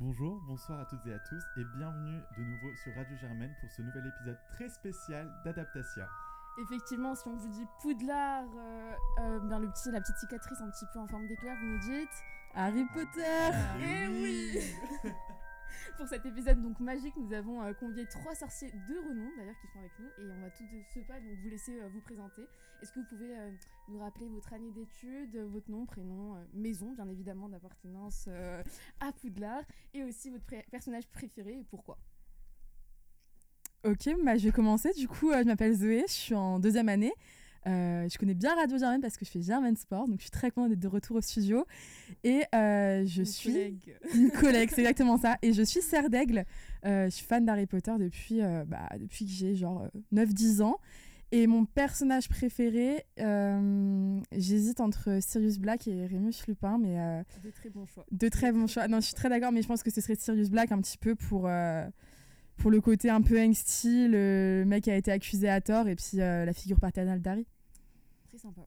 Bonjour, bonsoir à toutes et à tous et bienvenue de nouveau sur Radio Germaine pour ce nouvel épisode très spécial d'Adaptatia. Effectivement, si on vous dit Poudlard, euh, euh, bien le petit, la petite cicatrice un petit peu en forme d'éclair, vous nous dites Harry Potter. Eh oui Pour cet épisode donc magique, nous avons euh, convié trois sorciers de renom d'ailleurs qui sont avec nous et on va tout de ce pas donc vous laisser euh, vous présenter. Est-ce que vous pouvez euh, nous rappeler votre année d'études, votre nom, prénom, maison bien évidemment d'appartenance à Poudlard et aussi votre personnage préféré et pourquoi? Ok, bah, je vais commencer. Du coup, je m'appelle Zoé, je suis en deuxième année. Euh, je connais bien Radio Germaine parce que je fais Germaine Sport, donc je suis très contente d'être de retour au studio. Et euh, je Une suis collègue. une collègue, c'est exactement ça. Et je suis Serre d'Aigle. Euh, je suis fan d'Harry Potter depuis, bah, depuis que j'ai genre euh, 9-10 ans. Et mon personnage préféré, j'hésite entre Sirius Black et Rémus Lupin, mais Des très bons choix. de très bons choix. Non, je suis très d'accord, mais je pense que ce serait Sirius Black un petit peu pour, pour le côté un peu angsty, le mec a été accusé à tort, et puis euh, la figure paternelle d'Harry. Très sympa.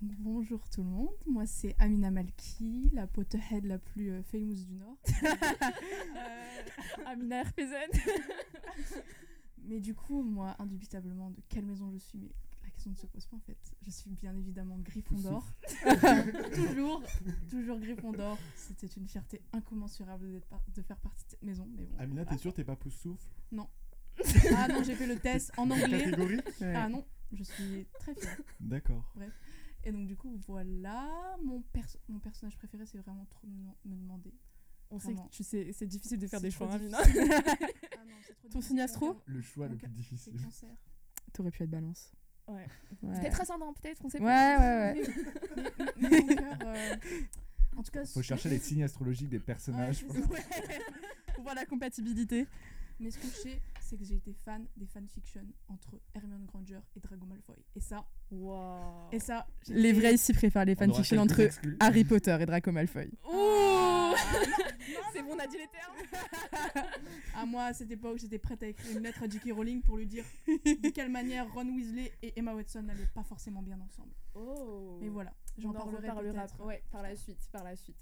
Bonjour tout le monde, moi c'est Amina Malki, la Potterhead la plus euh, famous du Nord. Euh, Amina RPZ. mais du coup, moi, indubitablement, de quelle maison je suis, mais question ne se pose pas en fait. Je suis bien évidemment Gryffondor. toujours, toujours Gryffondor. C'était une fierté incommensurable par- de faire partie de cette maison. Mais bon, Amina, t'es sûre t'es pas pouce souffle Ah non, j'ai fait le test en anglais. Catégorie Ah non, je suis très fière. D'accord. Et donc du coup, voilà, mon, perso- mon personnage préféré, c'est vraiment trop me, demander. On sait que Vraiment. tu sais, c'est difficile de faire des choix, hein, Amina. Ah non, trop Ton signe astro Le choix le plus difficile. cancer. T'aurais pu être balance. Ouais. Ouais. Peut-être ascendant, peut-être, on sait Ouais, pas. ouais, ouais. Euh, En tout cas, Faut chercher les signes astrologiques des personnages. Ouais, ça. Pour voir la compatibilité. Mais ce que je sais, c'est que j'ai été fan des fanfictions entre Hermione Granger et Drago Malfoy. Et ça, Waouh. et ça, Les vrais ici préfèrent les fanfictions entre exclus. Harry Potter et Draco Malfoy. Ouh C'est bon, on a dit les termes. À moi, à cette époque, j'étais prête à écrire une lettre à J.K. Rowling pour lui dire de quelle manière Ron Weasley et Emma Watson n'allaient pas forcément bien ensemble. Oh. Mais voilà, j'en On en parlerai peut-être. Ouais, par la suite, par la suite.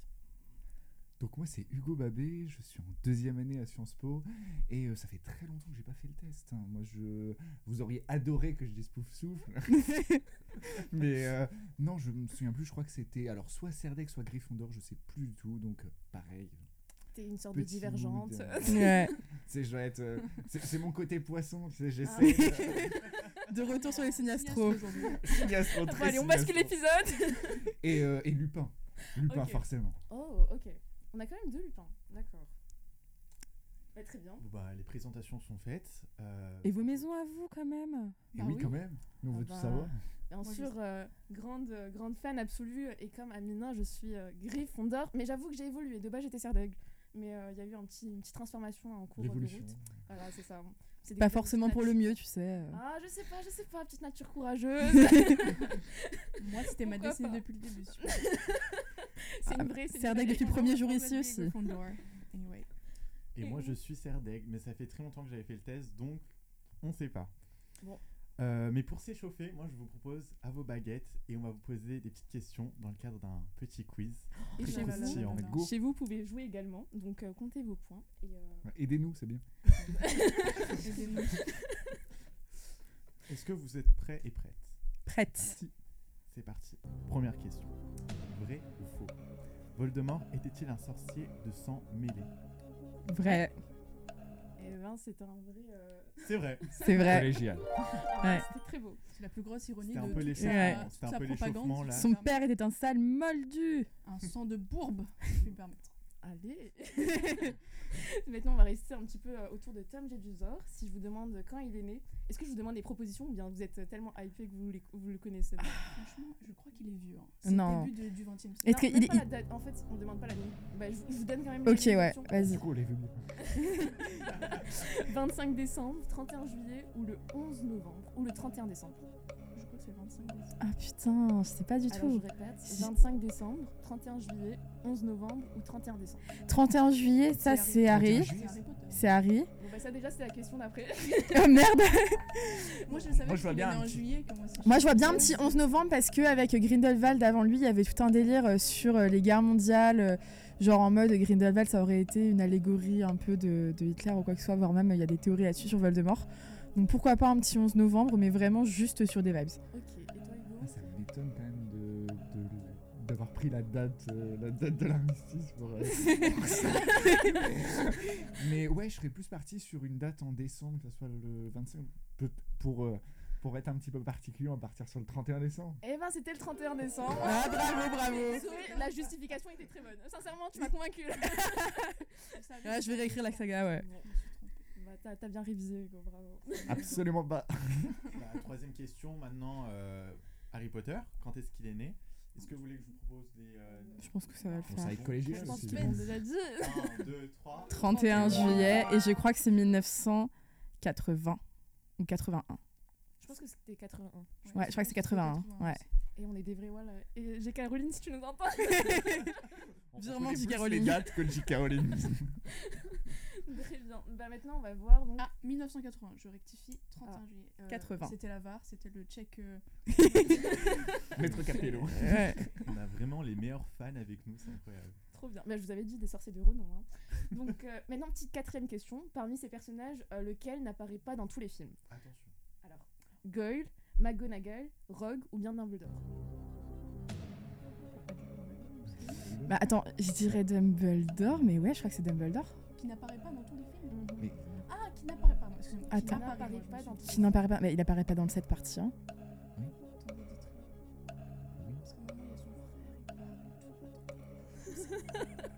Donc moi c'est Hugo Babé, je suis en deuxième année à Sciences Po et euh, ça fait très longtemps que j'ai pas fait le test. hein. Moi je, vous auriez adoré que je dise pouf souffle, mais euh, non je me souviens plus. Je crois que c'était alors soit Serdec soit Gryffondor, je sais plus du tout. Donc euh, pareil, T'es une sorte de divergente. Ouais. c'est je dois être, euh, c'est c'est mon côté poisson. tu sais, J'essaie. De retour sur les astro. aujourd'hui. Signe astro, Bon, allez, on bascule l'épisode. Et, euh, et Lupin, Lupin forcément. Oh, ok. On a quand même deux lupins. D'accord. Bah, très bien. Bon, bah, les présentations sont faites. euh, Et vos maisons à vous, quand même? Et Bah oui, oui. quand même. Nous on Ah veut tout savoir. Bien Moi, je sûr, euh, grande, euh, grande fan absolue. Et comme Amina, je suis euh, Gryffondor. Mais j'avoue que j'ai évolué. De base, j'étais Serdaigle. Mais euh, il y a eu un petit, une petite transformation en cours de route. Voilà, c'est ça. C'est des Pas forcément pour le mieux, tu sais. Ah, je sais pas, je sais pas. Petite nature courageuse. Moi, c'était ma destinée depuis le début. c'est une vraie. c'est une Serdaigle vraie. depuis le premier jour ici aussi. Anyway. Et moi, je suis Serdeg, mais ça fait très longtemps que j'avais fait le test, donc on sait pas. Bon. Euh, mais pour s'échauffer, moi, je vous propose à vos baguettes et on va vous poser des petites questions dans le cadre d'un petit quiz. Et chez vous. Chez vous, vous pouvez jouer également. Donc, euh, comptez vos points. Et, euh, Aidez-nous, c'est bien. Aidez-nous. Est-ce que vous êtes prêts et prêtes? Prête. C'est parti. Première question. Vrai ou faux? Voldemort était-il un sorcier de sang mêlé? Vrai. et ben, c'est un vrai. euh, C'est vrai. C'est vrai. Collégial. ah, Ouais. C'était très beau. C'est la plus grosse ironie C'était un de peu toute l'échauffement, sa- c'était un toute peu sa propagande. l'échauffement, là. Son père était un sale moldu. Un sang de bourbe, si je puis me permettre. Allez Maintenant, on va rester un petit peu euh, autour de Tom Jedusor. Si je vous demande quand il est né, est-ce que je vous demande des propositions ou bien vous êtes tellement hypé que vous, les- vous le connaissez Franchement, je crois qu'il est vieux. Hein. C'est Non. le début de- du 20 e siècle. Est-ce Non, qu'il même est- pas la date. En fait, on demande pas l'année. Bah, je, je vous donne quand même Ok, ouais, vas-y. Du coup, on les veut bien. 25 décembre, 31 juillet ou le 11 novembre ou le 31 décembre. 25 décembre. Ah putain, je sais pas du Alors, tout. je répète 25 décembre, 31 juillet, 11 novembre ou 31 décembre. 31 juillet, ça c'est Harry. 31 C'est juillet. Harry. Bon, bah, ça, déjà, c'est la question d'après. Oh merde Moi, je le savais Moi, je vois bien un en petit- juillet. comme moi, je vois bien un juillet. petit 11 novembre parce que avec Grindelwald avant lui, il y avait tout un délire euh, sur euh, les guerres mondiales, euh, Genre en mode Grindelwald, ça aurait été une allégorie un peu de, de Hitler ou quoi que ce soit, voire même il y a des théories là-dessus sur Voldemort. Donc pourquoi pas un petit 11 novembre, mais vraiment juste sur des vibes et toi Hugo Ah, ça m'étonne quand même de- de- d'avoir pris la date, euh, la date de l'armistice pour, euh, pour ça. Mais ouais, je serais plus parti sur une date en décembre, que ce soit le 25, peut- pour, euh, pour être un petit peu particulier, on va partir sur le 31 décembre. Eh ben c'était le 31 décembre. Ah, bravo, bravo. La justification était très bonne. Sincèrement, tu m'as convaincu. Ouais, je vais réécrire la saga, ouais. Bon, bah, t'as t'as bien révisé Hugo, bravo. Absolument pas. La troisième question maintenant, euh, Harry Potter, quand est-ce qu'il est né? Est-ce que vous voulez que je vous propose des... euh, Je pense que ça va le faire. ça va être collégial Je pense l'ont déjà dit. 1, 2, 3... 31 juillet, et je crois que c'est 1980 ou 81. Je pense que c'était 81. Ouais, je crois que c'est 81. Ouais. Et on est des vrais voilà. Et j'ai Caroline si tu nous entends. Virement J. plus Caroline. les dates que J. Caroline. Très bien. Bah maintenant on va voir donc. Ah, 1980, je rectifie, 31 Ah. juillet. Euh, 80. C'était la VAR, c'était le check. euh, Maître Capello. Ouais. On a vraiment les meilleurs fans avec nous, c'est incroyable. Trop bien. Bah, je vous avais dit des sorciers de renom. hein. Donc euh, maintenant petite quatrième question. Parmi ces personnages, euh, lequel n'apparaît pas dans tous les films? Attention. Alors, Goyle, McGonagall, Rogue ou bien Dumbledore? Bah attends, je dirais Dumbledore, mais ouais, je crois que c'est Dumbledore. Qui n'apparaît pas dans tous les films. Mais Ah, qui n'apparaît pas, non, excusez-moi. qui Attends. n'apparaît N'apparaît pas dans Qui n'apparaît pas, mais il apparaît pas dans le set partie. Hein. Attendez, dites-le. Parce que maintenant, il y a son frère, il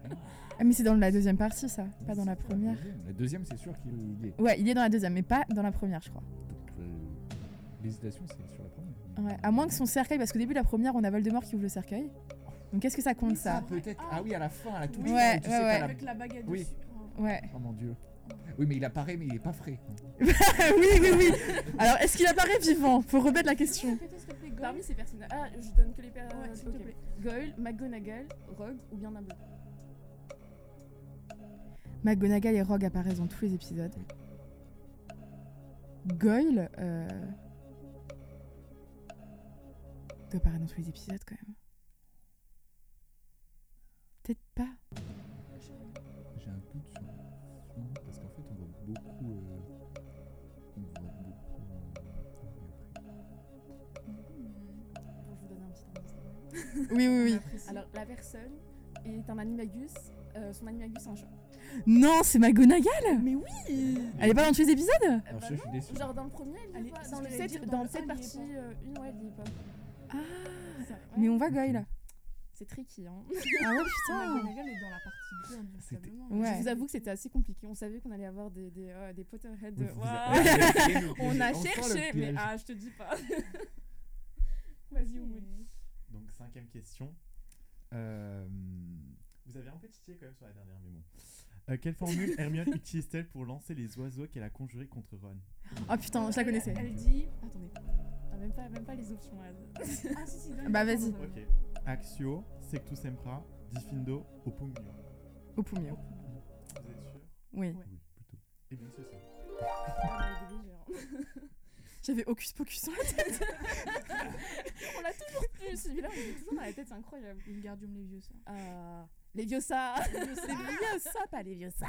parle. Ah mais c'est dans la deuxième partie ça, pas dans la première. deuxième. La deuxième, c'est sûr qu'il y est. Ouais, il est dans la deuxième, mais pas dans la première, je crois. Donc, euh, l'hésitation, c'est sur la première. Ouais, à moins que son cercueil, parce qu'au début de la première, on a Voldemort qui ouvre le cercueil. Donc qu'est-ce que ça compte ça Ah, peut-être. Ah oui, à la fin, à la toute Ouais, fin, tu ouais, sais ouais. la- Avec la baguette Oui. dessus. Ouais. Oh mon dieu. Oui, mais il apparaît, mais il est pas frais. oui, oui, oui. Alors, est-ce qu'il apparaît vivant? Faut remettre la question. Parmi ces personnages. Ah, je donne que les personnages. Ouais, s'il te plaît. Goyle, McGonagall, Rogue ou bien Dumbledore McGonagall et Rogue apparaissent dans tous les épisodes. Goyle euh... doit apparaître dans tous les épisodes quand même. Peut-être pas. Oui, oui, oui. Alors, la personne est un animagus. euh, son animagus, c'est un chat. Non, c'est McGonagall Mais oui Elle est pas dans tous les épisodes? Alors, bah je suis déçu. Genre dans le premier, elle est pas. Dans le que j'allais 7, dire, dans dans le le 7 un, il y est partie pas. 1, ouais, elle est pas. Ah Ouais. Mais on voit Goyle. C'est tricky, hein. Ah ouais, putain McGonagall est dans la partie 2, indiscutablement. Ouais. Je vous avoue que c'était assez compliqué. On savait qu'on allait avoir des, des, euh, des Potterheads. Oui, On a cherché, mais ah, je te dis pas. Vas-y, Oumoud. Donc, cinquième question. Euh, vous avez un peu titillé quand même sur la dernière, mais bon. Euh, quelle formule Hermione utilise-t-elle pour lancer les oiseaux qu'elle a conjurés contre Ron? Oh putain, je la connaissais. Elle dit. Attendez. Ah, même, pas, même pas les options. elle. Ah, si, si, donne- Bah, vas-y. Ok. Axio, Sectus Sempra, Diffindo, Opumio. Au. Vous êtes sûr? Oui. Ouais. Oui, plutôt. Eh bien, c'est ça. Ah, elle est légère. J'avais Hocus Pocus dans la tête. On l'a toujours plus. Celui-là, on l'a toujours dans la tête, c'est incroyable. Wingardium Leviosa. Ah, les vieux ça. Les vieux ça, pas les vieux ça.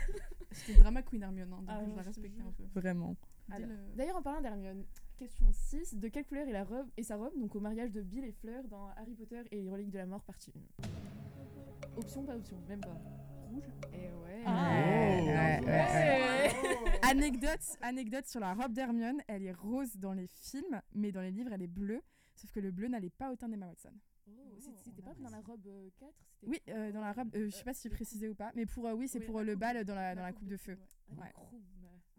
C'était drama queen Hermione, hein, donc Ah, je la je respectais un peu. Vraiment. Alors, Dis le- D'ailleurs, en parlant d'Hermione, question 6. De quelle couleur est, la robe, et sa robe donc au mariage de Bill et Fleur dans Harry Potter et les reliques de la mort partie 1 Option, pas option, même pas. Rouge ouais. Ah, ouais, ouais, ouais. Anecdote, anecdote sur la robe d'Hermione, elle est rose dans les films, mais dans les livres, elle est bleue. Sauf que le bleu n'allait pas au teint d'Emma Watson. Oh, C'était pas apprécie. dans la robe euh, 4 c'était Oui, euh, dans la robe, euh, je sais pas si j'ai les précisé ou pas, mais pour euh, oui, c'est Oui, pour la euh, le bal de- dans la, dans la coupe de feu. Ouais. croubes.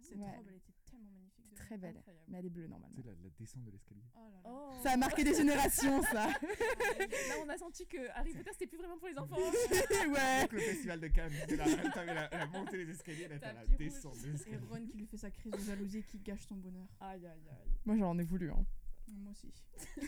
Cette Ouais. robe, elle était tellement magnifique. C'est de- très belle, Incroyable. mais elle est bleue normalement. C'est la, la descente de l'escalier. Oh là là. Oh. Ça a marqué des générations, ça. Là, on a senti que Harry Potter, c'était plus vraiment pour les enfants. ouais. Donc le festival de Cannes, t'avais la, la montée des escaliers, là t'as la descente des Et escaliers. Ron qui lui fait sa crise de jalousie et qui gâche son bonheur. Aïe, aïe, aïe. Moi, j'en ai voulu. Hein. Moi aussi.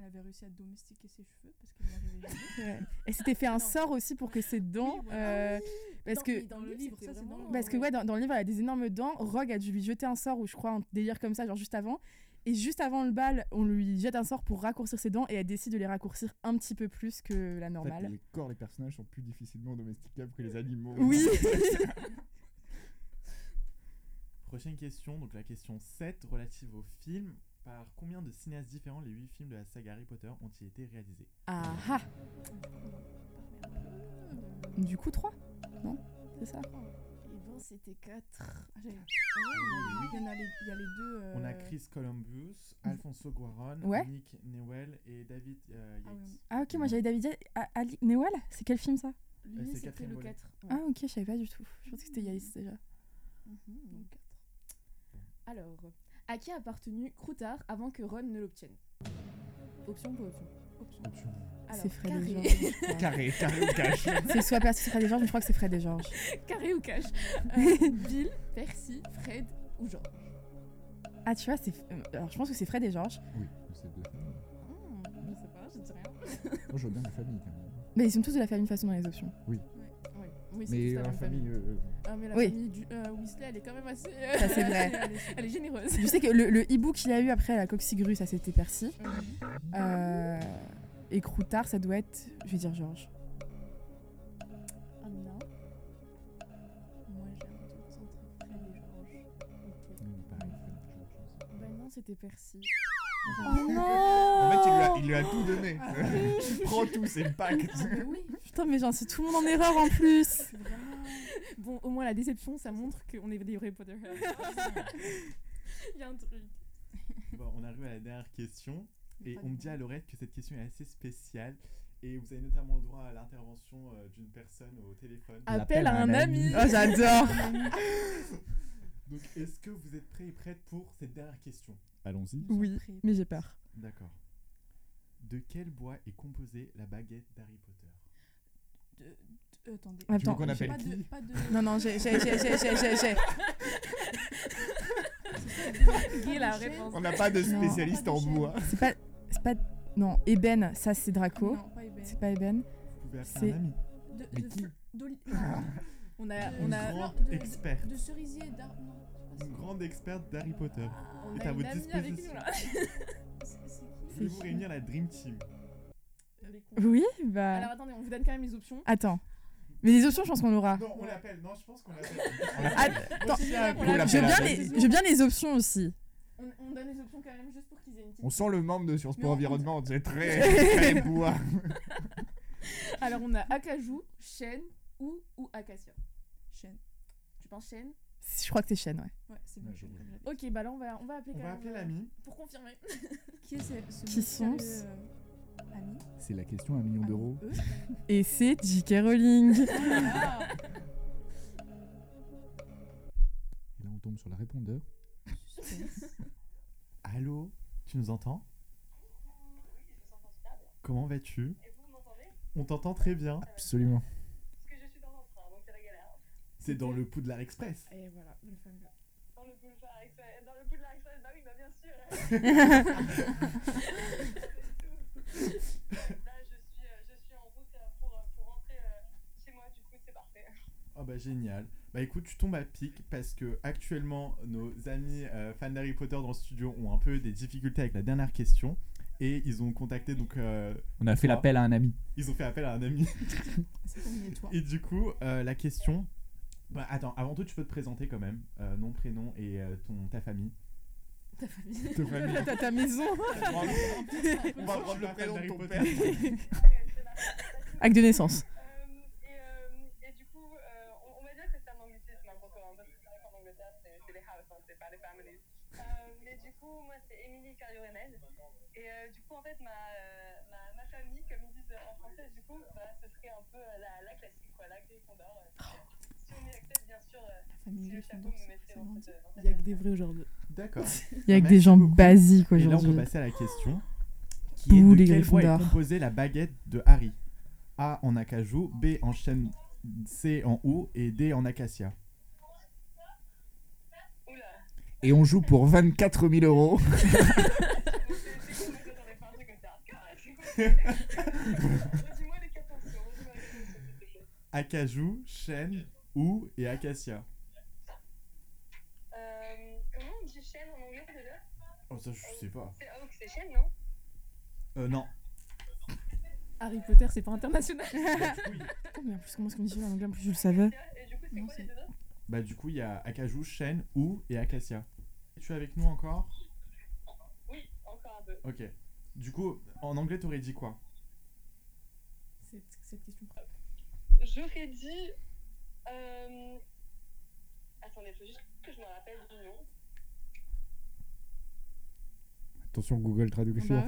Elle avait réussi à domestiquer ses cheveux parce qu'elle n'y arrivait jamais. Ouais. Et s'était fait un Non. sort aussi pour que ses dents. Oui, voilà. euh, parce Dans- que dans le livre, ça, dans Parce que ouais, dans, dans le livre, elle a des énormes dents. Rogue a dû lui jeter un sort, ou je crois un délire comme ça, genre juste avant. Et juste avant le bal, on lui jette un sort pour raccourcir ses dents et elle décide de les raccourcir un petit peu plus que la En fait, normale. les corps des personnages sont plus difficilement domesticables que les animaux. Oui. Prochaine question, donc la question 7 relative au film. Par combien de cinéastes différents les 8 films de la saga Harry Potter ont-ils été réalisés? Ah ah Du coup, 3 Non? C'est ça? Et ben, c'était 4. Ah, Ah Il y en a les, il y a les deux. On a euh, Chris Columbus, Alfonso Cuarón, Ouais. Nick Newell et David euh, Ah Yates. Ah ok, moi j'avais David Yates- ah, Ali Newell? C'est quel film ça? Lui, Euh, c'est c'était le volet. 4. Ah ok, je savais pas du tout. Je pensais que c'était Yates déjà. Mhm. Alors, à qui a appartenu Croutard avant que Ron ne l'obtienne? Option pour option. Option. C'est Fred et carré. George. je crois. Carré, carré ou cash C'est soit Percy, soit Fred et George, mais je crois que c'est Fred et George. carré ou cash Euh, Bill, Percy, Fred ou George Ah tu vois, c'est... euh, Alors je pense que c'est Fred et George. Oui, c'est deux familles. Hmm, Je sais pas, je dis rien. Moi, je vois bien la famille quand même. Mais ils sont tous de la famille de façon dans les options. Oui, oui c'est Mais la famille. famille. euh, Ah, mais la Oui. famille du euh, Weasley, elle est quand même assez. euh, Ça, c'est vrai. elle, est, elle est généreuse. Je sais que le, le hibou qu'il a eu après la coccygrue, ça c'était Percy. Euh, et Croutard, ça doit être... Je vais dire George. Amina. Moi, j'ai un doute entre Fred et George. Ok. non, pareil, Fred, George. Bah non, c'était Percy. Oh non En fait, il lui a, il lui a tout donné. Ah. Prends tout, c'est le. Mais oui, Putain, mais j'en suis tout le monde en erreur en plus vraiment. Bon, au moins la déception, ça montre qu'on est des vrais Potterheads. Il y a un truc. Bon, on arrive à la dernière question. Et on me dit à l'oreille que cette question est assez spéciale. Et vous avez notamment le droit à l'intervention euh, d'une personne au téléphone. Appel à un ami. Oh, j'adore Donc, est-ce que vous êtes prêts et prêtes pour cette dernière question? Allons-y. Oui, mais j'ai peur. D'accord. De quel bois est composée la baguette d'Harry Potter? De- de- attendez. Attends, qu'on appelle Pas qui? de, pas de. Non, non, j'ai, j'ai, j'ai, j'ai, j'ai, j'ai, j'ai. Guy, la réponse. On n'a pas de Non. spécialiste Pas de en bois. C'est pas, c'est pas, non, Eben, ça c'est Draco. Non, pas Eben. C'est pas Eben. Vous pouvez appeler C'est- un ami. De, Mais de, qui? fl- d'oli- On a, on a, grande de- experte. de cerisier d'ar. Une grande experte d'Harry Potter. on est a à une votre amie avec nous disposition. là. Voulez-vous qui réunir la Dream Team Les cons. Oui, bah. Alors attendez, on vous donne quand même les options. Attends. Mais les options, je pense qu'on l'aura. Non, on l'appelle. Non, je pense qu'on l'appelle. Attends, Aussi, on l'appelle. je la bien les, je veux bien les options aussi. On, on donne les options quand même juste pour qu'ils aient une petite. On sent le membre de Sciences Mais Po on- Environnement, c'est très, très bois. Alors on a Acajou, Chêne ou, ou Acacia. Chêne. Tu penses Chêne Je crois que c'est Chêne, ouais. Ouais, c'est bon. Ok, bah là on va, on va appeler On quand va même. appeler euh, l'ami. Pour confirmer. Qui est ce, ce Qui sont mystérieux, euh, ami C'est la question à un million Ami d'euros. eux Et c'est J.K. Rowling. Ah, Et là, on tombe sur le répondeur. Allô Tu nous entends? Comment vas-tu? On t'entend très bien. Absolument. C'est dans le Poudlard Express. Et voilà, le fameux. Dans le boulevard Express, dans le boulevard Express, bah oui, bah bien sûr. Là, je suis, euh, je suis en route euh, pour, euh, pour rentrer chez moi, du coup, c'est parfait. Ah bah génial. Bah écoute, tu tombes à pic parce que actuellement nos amis euh, fans d'Harry Potter dans le studio ont un peu des difficultés avec la dernière question et ils ont contacté donc euh, On a fait l'appel à un ami. ils ont fait appel à un ami C'est toi. et du coup euh, la question bah attends avant tout tu peux te présenter quand même euh, nom prénom et euh, ton ta famille. Ta famille. Ta famille. T'as ta maison. On va prendre le prénom de ton père. Acte de naissance. Euh, et, euh, du coup, on, va dire que c'est un anglicisme commun, parce que c'est vrai qu'en Angleterre, c'est les house, hein, c'est pas les families. Mais du coup, moi, c'est Émilie Cario-Renel. Et du coup, en fait, ma, ma, ma famille, comme ils disent en français, du coup, bah, ce serait un peu la, la classique, quoi, la Gryffondor. euh, Il y a que des vrais aujourd'hui. D'accord. Il y a que Merci des gens beaucoup. basiques Et là on peut aujourd'hui. passer à la question qui est de les quel bois est composée la baguette de Harry? A en acajou, B en chêne, C en hou et D en acacia. Et on joue pour 24 000 euros. Acajou, chêne, hou et acacia. Euh, comment on dit chêne en anglais déjà? Oh, ça, je sais pas. C'est Hawk, c'est chaîne, non? Euh, non. Harry Potter, c'est pas international. Oh, mais en plus, comment est-ce qu'on dit en anglais? En plus, je le savais. Et du coup, c'est Non, quoi c'est- les deux autres? Bah, du coup, il y a Akaju, Shen, Ou et Acacia. Tu es avec nous encore? Oui, encore un peu. Ok. Du coup, en anglais, t'aurais dit quoi? Cette, cette question. J'aurais dit. Euh... Attendez, faut juste que je me rappelle du nom. Attention, Google Traduction. Bah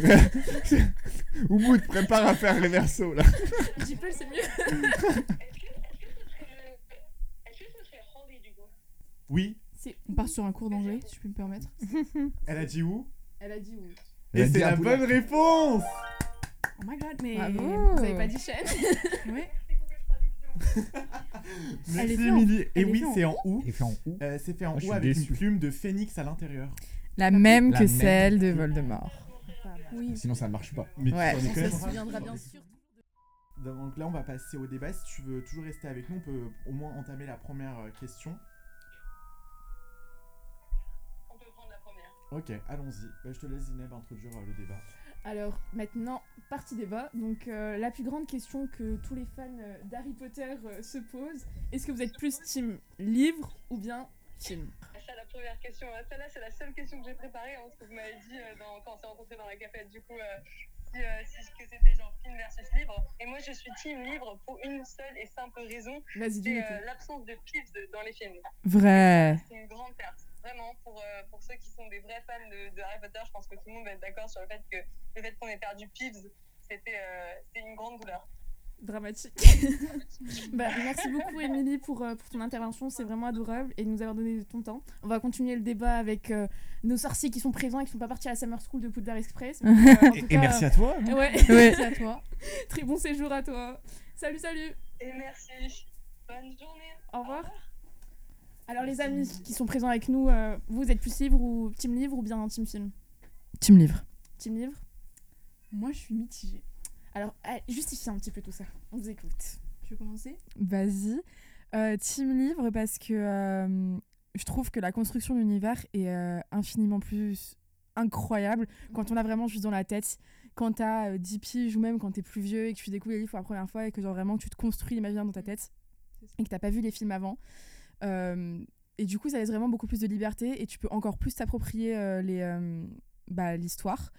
ouais. Oumoud, prépare à faire les versos là. Jeepel, c'est mieux. Est-ce que, ce serait. Est-ce que ce serait Holly du coup? Oui. C'est On part sur un cours d'anglais, si je peux me permettre. Elle a dit où? Elle a dit. Elle Et c'est la bonne réponse Oh my god, mais. Bravo. Vous avez pas dit chaîne Ouais. Merci Émilie. Et oui, c'est en ou. Et fait en ou Euh, c'est fait en Ah, ou avec déçu. une plume de phénix à l'intérieur? La même La que même. celle de Voldemort. Oui. Sinon ça marche pas. Mais Ouais. On se souviendra bien sûr. Donc là, on va passer au débat. Si tu veux toujours rester avec nous, on peut au moins entamer la première euh, question. On peut prendre la première. Ok, allons-y. Bah, je te laisse Zineb introduire euh, le débat. Alors maintenant, partie débat. Donc euh, la plus grande question que tous les fans euh, d'Harry Potter euh, se posent, est-ce que vous êtes plus team livre ou bien film? Ça, la première question. hein. Celle-là, c'est la seule question que j'ai préparée, hein, parce que vous m'avez dit euh, dans- quand on s'est rencontrés dans la cafette, du coup, euh, si, euh, si- que c'était genre film versus livre. Et moi, je suis team livre pour une seule et simple raison c'est euh, l'absence de Peeves dans les films. Vrai. C'est une grande perte. Vraiment, pour, euh, pour ceux qui sont des vrais fans de, de Harry Potter, je pense que tout le monde va être d'accord sur le fait que le fait qu'on ait perdu Peeves, c'était euh, c'était une grande douleur. dramatique. bah, merci beaucoup Émilie pour, euh, pour ton intervention, c'est vraiment adorable et de nous avoir donné ton temps. On va continuer le débat avec euh, nos sorciers qui sont présents et qui sont pas partis à la Summer School de Poudlard Express. Donc, euh, Et, tout et cas, merci à toi. euh, Ouais, Ouais. C'est à toi. très bon séjour à toi. Salut, salut. Et merci. Bonne journée. Au revoir. Alors les amis qui sont présents avec nous, euh, vous êtes plus livre ou team livre ou bien team film Tu me livres. Team livre Moi, je suis mitigée. Alors euh, justifiez un petit peu tout ça. On vous écoute. Tu veux commencer Vas-y. Euh, team livre parce que euh, je trouve que la construction de l'univers est euh, infiniment plus incroyable quand on a vraiment juste dans la tête. Quand t'as euh, 10 piges ou même quand t'es plus vieux et que tu découvres les livres pour la première fois et que genre vraiment tu te construis l'imaginaire dans ta tête C'est ça. et que t'as pas vu les films avant. Euh, et du coup, ça laisse vraiment beaucoup plus de liberté et tu peux encore plus t'approprier euh, les, euh, bah, l'histoire.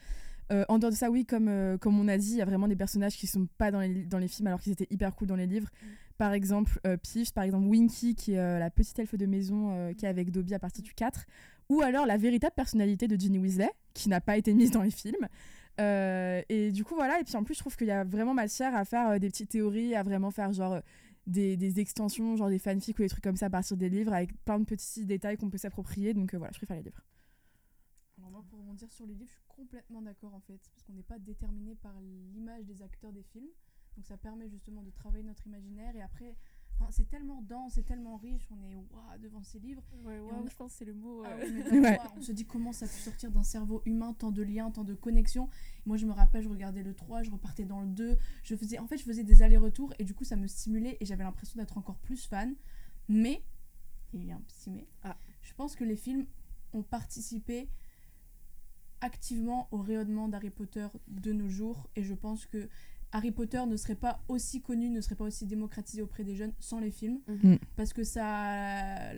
Euh, en dehors de ça, oui, comme, euh, comme on a dit, il y a vraiment des personnages qui sont pas dans les, dans les films alors qu'ils étaient hyper cool dans les livres. Par exemple, euh, Peeves, par exemple Winky, qui est la petite elfe de maison euh, qui est avec Dobby à partir du 4. Ou alors la véritable personnalité de Ginny Weasley, qui n'a pas été mise dans les films. Et du coup, voilà. Et puis en plus, je trouve qu'il y a vraiment matière à faire des petites théories, à vraiment faire genre. Des, des extensions, genre des fanfics ou des trucs comme ça à partir des livres avec plein de petits détails qu'on peut s'approprier. Donc euh, voilà, je préfère les livres. Alors moi, pour rebondir sur les livres, je suis complètement d'accord en fait, parce qu'on n'est pas déterminé par l'image des acteurs des films, donc ça permet justement de travailler notre imaginaire et après, enfin, c'est tellement dense, c'est tellement riche, on est waouh devant ces livres. Ouais, waouh, je pense que c'est le mot. Ah euh, Ouais. On se dit comment ça peut sortir d'un cerveau humain, tant de liens, tant de connexions. Moi, je me rappelle, je regardais le 3, je repartais dans le 2. Je faisais, en fait, je faisais des allers-retours et du coup, ça me stimulait et j'avais l'impression d'être encore plus fan. Mais, il y a un petit mais, Ah. je pense que les films ont participé activement au rayonnement d'Harry Potter de nos jours et je pense que Harry Potter ne serait pas aussi connu, ne serait pas aussi démocratisé auprès des jeunes sans les films Mhm. parce que ça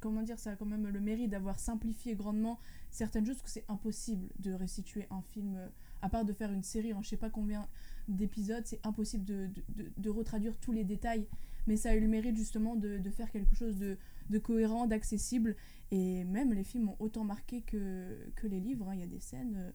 comment dire ça a quand même le mérite d'avoir simplifié grandement certaines choses parce que c'est impossible de restituer un film euh, à part de faire une série en je sais pas combien d'épisodes c'est impossible de, de, de- de retraduire tous les détails mais ça a eu le mérite justement de, de faire quelque chose de, de cohérent d'accessible et même les films ont autant marqué que, que les livres hein. il y a des scènes euh,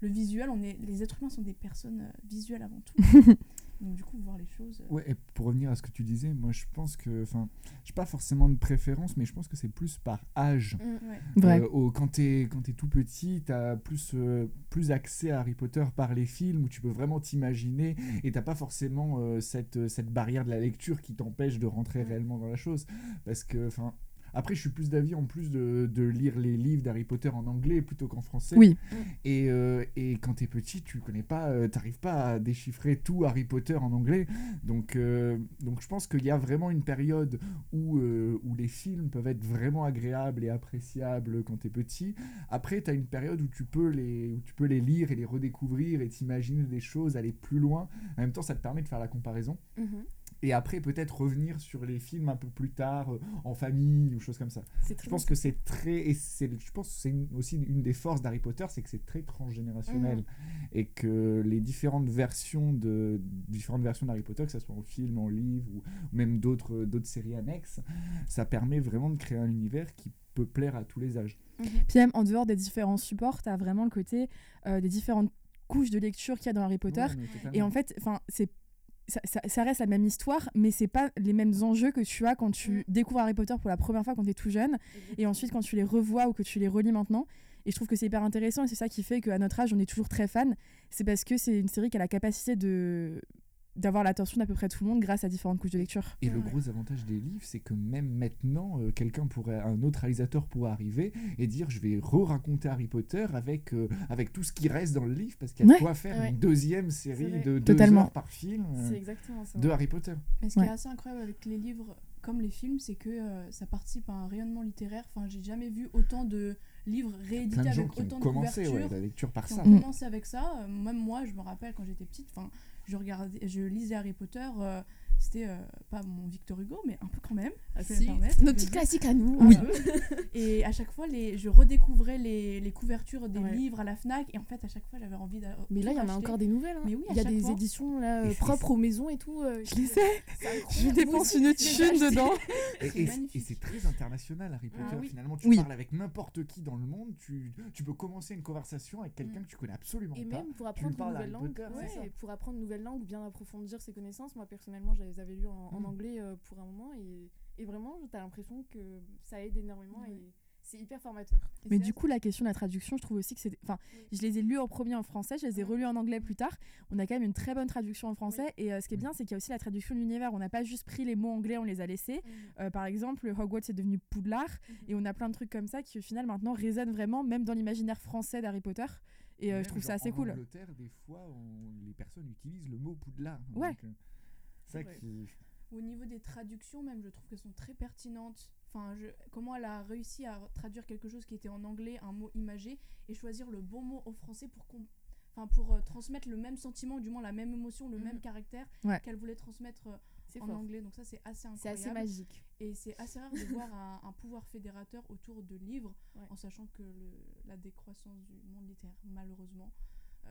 le visuel on est les êtres humains sont des personnes euh, visuelles avant tout donc du coup voir les choses euh, Ouais, et pour revenir à ce que tu disais, moi je pense que, enfin, j'ai pas forcément de préférence, mais je pense que c'est plus par âge. ouais. Vrai. Euh, au- quand t'es quand t'es tout petit, t'as plus euh, plus accès à Harry Potter par les films où tu peux vraiment t'imaginer et t'as pas forcément euh, cette cette barrière de la lecture qui t'empêche de rentrer Mm. réellement dans la chose parce que enfin Après, je suis plus d'avis en plus de, de lire les livres d'Harry Potter en anglais plutôt qu'en français. Oui. Et, euh, et quand t'es petit, tu connais pas, euh, t'arrives pas à déchiffrer tout Harry Potter en anglais. Donc, euh, donc je pense qu'il y a vraiment une période où, où les films peuvent être vraiment agréables et appréciables quand t'es petit. Après, t'as une période où tu, peux les, où tu peux les lire et les redécouvrir et t'imaginer des choses, aller plus loin. En même temps, ça te permet de faire la comparaison. Mhm. Et après, peut-être revenir sur les films un peu plus tard, euh, en famille ou choses comme ça. Je pense que c'est très. Et c'est, je pense c'est aussi une des forces d'Harry Potter, c'est que c'est très transgénérationnel. Mhm. Et que les différentes versions, de, différentes versions d'Harry Potter, que ce soit en film, en livre ou même d'autres, d'autres séries annexes, ça permet vraiment de créer un univers qui peut plaire à tous les âges. Puis même en dehors des différents supports, t'as vraiment le côté euh, des différentes couches de lecture qu'il y a dans Harry Potter. Ouais. Et en fait, enfin, c'est ça, ça- ça reste la même histoire, mais c'est pas les mêmes enjeux que tu as quand tu Mm. découvres Harry Potter pour la première fois quand tu es tout jeune, et ensuite quand tu les revois ou que tu les relis maintenant. Et je trouve que c'est hyper intéressant, et c'est ça qui fait qu'à notre âge, on est toujours très fan. C'est parce que c'est une série qui a la capacité de d'avoir l'attention d'à peu près tout le monde grâce à différentes couches de lecture. Et le gros avantage des livres, c'est que même maintenant, euh, quelqu'un pourrait, un autre réalisateur pourrait arriver et dire, je vais re-raconter Harry Potter avec euh, avec tout ce qui reste dans le livre, parce qu'il y a Ouais. quoi faire Ouais. une deuxième série de deux Totalement. heures par film euh, C'est exactement ça. de Harry Potter. Mais ce qui Ouais. est assez incroyable avec les livres comme les films, c'est que euh, ça participe à un rayonnement littéraire. Enfin, j'ai jamais vu autant de livres réédités Plein de gens avec qui ont autant de commencé ouais, couvertures. la lecture par qui ça. ont Mm. commencé avec ça. Même moi, je me rappelle quand j'étais petite, enfin, je regardais, je lisais Harry Potter. C'était euh, pas mon Victor Hugo, mais un peu quand même. Ah, si. Nos petits classiques à nous. Oui. peu. Et à chaque fois, les, je redécouvrais les, les couvertures des Ouais. livres à la Fnac. Et en fait, à chaque fois, j'avais envie d'aller. Mais là, il y en a encore des nouvelles. hein. Mais oui, à il y a des fois. éditions là, Et euh, propres aux maisons et tout. euh, Je les ai, c'est je dépense une thune dedans. Et, C'est et- et très international Harry Potter. Ah oui. Finalement, tu Oui. parles avec n'importe qui dans le monde, tu, tu peux commencer une conversation avec quelqu'un Mm. que tu connais absolument Et pas. même pour apprendre une nouvelle langue, pour apprendre une nouvelle langue, bien approfondir ses connaissances. Moi personnellement, je les avais lus en, en Mm. anglais euh, pour un moment et, et vraiment, t'as l'impression que ça aide énormément Ouais. et c'est hyper formateur. Et Mais du coup, la question de la traduction, je trouve aussi que c'est. Enfin, je les ai lus en premier en français, je les ai relus en anglais plus tard. On a quand même une très bonne traduction en français. Et euh, ce qui est bien, c'est qu'il y a aussi la traduction de l'univers. On n'a pas juste pris les mots anglais, on les a laissés. Euh, par exemple, Hogwarts est devenu Poudlard. Et on a plein de trucs comme ça qui, au final, maintenant résonnent vraiment, même dans l'imaginaire français d'Harry Potter. Et euh, je trouve ça assez en cool. Angleterre, des fois, on- les personnes utilisent le mot Poudlard. Ouais. Donc, euh, ça C'est vrai. qui... Au niveau des traductions, même, je trouve qu'elles sont très pertinentes. Enfin, je- comment elle a réussi à traduire quelque chose qui était en anglais, un mot imagé, et choisir le bon mot au français pour, qu'on- enfin, pour euh, transmettre le même sentiment, ou du moins la même émotion, le Mhm. même caractère Ouais. qu'elle voulait transmettre euh, C'est en fort. anglais. Donc ça, c'est assez C'est incroyable. assez magique. Et c'est assez rare de voir un, un pouvoir fédérateur autour de livres, Ouais. en sachant que le- la décroissance du monde littéraire, malheureusement, euh,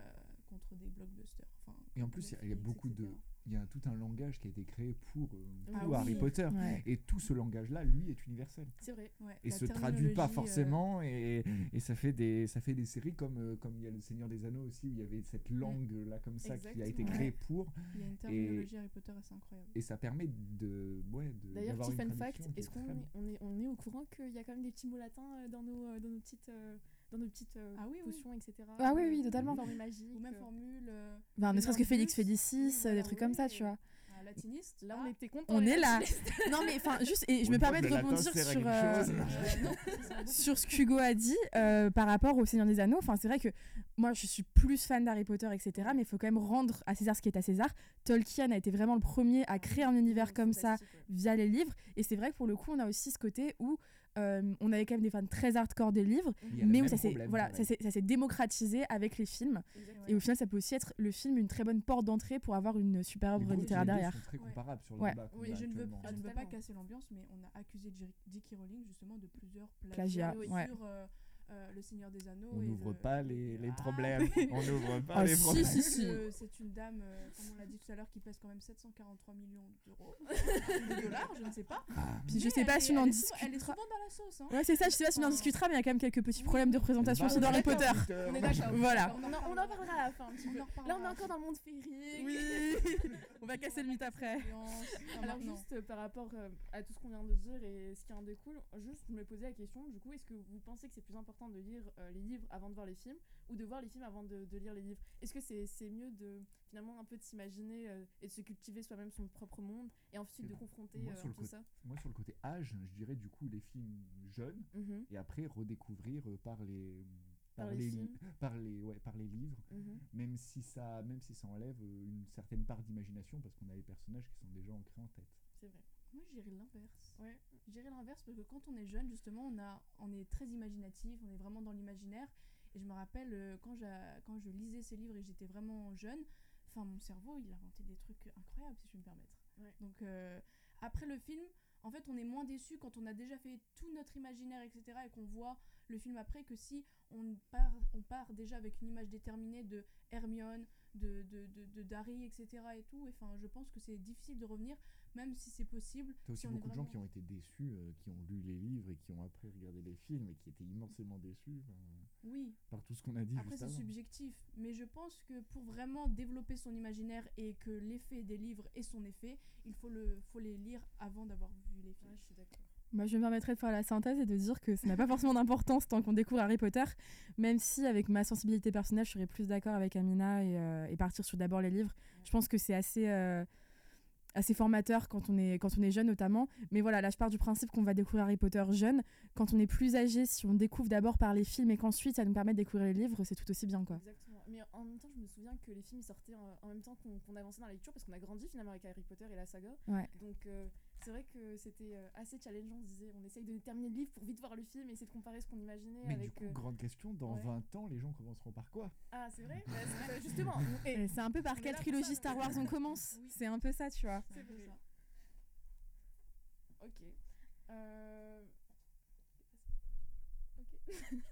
contre des blockbusters. Enfin, Et en plus, il y a- y, beaucoup de. Il y a tout un langage qui a été créé pour, euh, Ah pour oui. Harry Potter. Ouais. Et tout ce langage-là, lui, est universel. C'est vrai. Ouais, Et la se traduit pas euh, forcément. Et, et ça, fait des, ça fait des séries comme, euh, comme il y a Le Seigneur des Anneaux aussi, où il y avait cette langue-là comme ça qui a été créée pour. Il y a une terminologie Harry Potter assez incroyable. Et ça permet de. Ouais, de D'ailleurs, petit fun fact, est-ce est qu'on est, on est, on est au courant qu'il y a quand même des petits mots latins dans nos, dans nos petites, euh, dans nos petites euh, Ah oui, oui. potions, etc. Ah oui, euh, oui, totalement. Formule magique. Ou même euh, formule. euh, Ben, ne serait-ce que Félix Félicis, euh, des trucs comme ça, tu vois. latiniste. Là, ah, on était contents. On est là. non, mais enfin, juste, et je me permets de rebondir sur. euh, euh, sur ce qu'Hugo a dit euh, par rapport au Seigneur des Anneaux. Enfin, c'est vrai que moi, je suis plus fan d'Harry Potter, etc. Mais il faut quand même rendre à César ce qui est à César. Tolkien a été vraiment le premier à créer un univers comme ça via les livres. Et c'est vrai que pour le coup, on a aussi ce côté où euh, on avait quand même des fans très hardcore des livres, mais où ça s'est voilà, ça s'est démocratisé avec les films. Exactement. Et au final, ça peut aussi être le film une très bonne porte d'entrée pour avoir une super œuvre littéraire derrière. très Ouais. comparables sur le Ouais. débat Oui, je ne veux, actuellement. je ne veux pas casser l'ambiance, mais on a accusé J- J.K. Rowling justement de plusieurs Plagiat, plagiats ouais. sur euh, euh, Le Seigneur des Anneaux. On n'ouvre le- pas les, les Ah, problèmes. On n'ouvre pas Ah, les si, problèmes. si, si. que C'est une dame, euh, comme on l'a dit tout à l'heure, qui pèse quand même 743 millions d'euros. de dollars, je ne sais pas. Ah, Puis je Mais sais pas si on en souvent- Elle est discutera. souvent dans la sauce. Hein. Ouais, c'est ça, je sais pas si on en discutera, mais il y a quand même quelques petits problèmes de oui. représentation Bah, aussi dans Harry. Potter. On est d'accord. Voilà. On en, on en parlera à la fin un petit peu. On en Là, on est encore dans le monde féerique. Oui. on va casser le mythe après. Ah, Alors juste euh, par rapport euh, à tout ce qu'on vient de dire et ce qui en découle, juste je me posais la question, du coup, est-ce que vous pensez que c'est plus important de lire euh, les livres avant de voir les films ou de voir les films avant de, de lire les livres Est-ce que c'est c'est mieux de finalement un peu de s'imaginer euh, et de se cultiver soi-même son propre monde et ensuite de confronter moi, euh, sur le tout ça Moi, sur le côté âge, je dirais du coup les films jeunes Mhm, et après redécouvrir euh, par les Par les par les ouais, par les livres mhm. même si ça même si ça enlève une certaine part d'imagination parce qu'on a les personnages qui sont déjà ancrés en tête C'est vrai. Moi, je dirais l'inverse. Ouais. Je dirais l'inverse parce que quand on est jeune, justement, on, a, on est très imaginatif, on est vraiment dans l'imaginaire. Et je me rappelle euh, quand, quand je lisais ces livres et j'étais vraiment jeune, enfin, mon cerveau, il inventait des trucs incroyables, si je peux me permettre. Ouais. Donc, euh, après le film, en fait, on est moins déçu quand on a déjà fait tout notre imaginaire, etc., et qu'on voit le film après que si on part, on part déjà avec une image déterminée de Hermione, de, de, de, de Darry, etc., et tout. Et, Enfin, je pense que c'est difficile de revenir, même si c'est possible. T'as aussi si beaucoup de gens qui ont été déçus, euh, qui ont lu les livres et qui ont après regardé les films et qui étaient immensément déçus euh, Oui, par tout ce qu'on a dit Après, c'est subjectif, mais je pense que pour vraiment développer son imaginaire et que l'effet des livres ait son effet, il faut, le, faut les lire avant d'avoir vu les films. Ouais, je suis d'accord. Moi, je me permettrai de faire la synthèse et de dire que ça n'a pas forcément d'importance tant qu'on découvre Harry Potter, même si, avec ma sensibilité personnelle, je serais plus d'accord avec Amina et, euh, et partir sur d'abord les livres. Je pense que c'est assez, euh, assez formateur quand on, est, quand on est jeune, notamment. Mais voilà, là, je pars du principe qu'on va découvrir Harry Potter jeune. Quand on est plus âgé, si on découvre d'abord par les films et qu'ensuite ça nous permet de découvrir les livres, c'est tout aussi bien, quoi. Exactement. Mais en même temps, je me souviens que les films sortaient en, en même temps qu'on qu'on avançait dans la lecture parce qu'on a grandi finalement avec Harry Potter et la saga. Ouais. Donc euh, c'est vrai que c'était euh, assez challengeant. On se disait, on essaye de terminer le livre pour vite voir le film et essayer de comparer ce qu'on imaginait Mais avec. du coup, euh, grande question, dans ouais. 20 ans, les gens commenceront par quoi? Ah, c'est vrai? Bah, Justement. C'est un peu par quelle trilogie ça, Star. Wars on commence Oui. C'est un peu ça, tu vois. c'est un peu vrai. ça. Ok. Euh, Ok.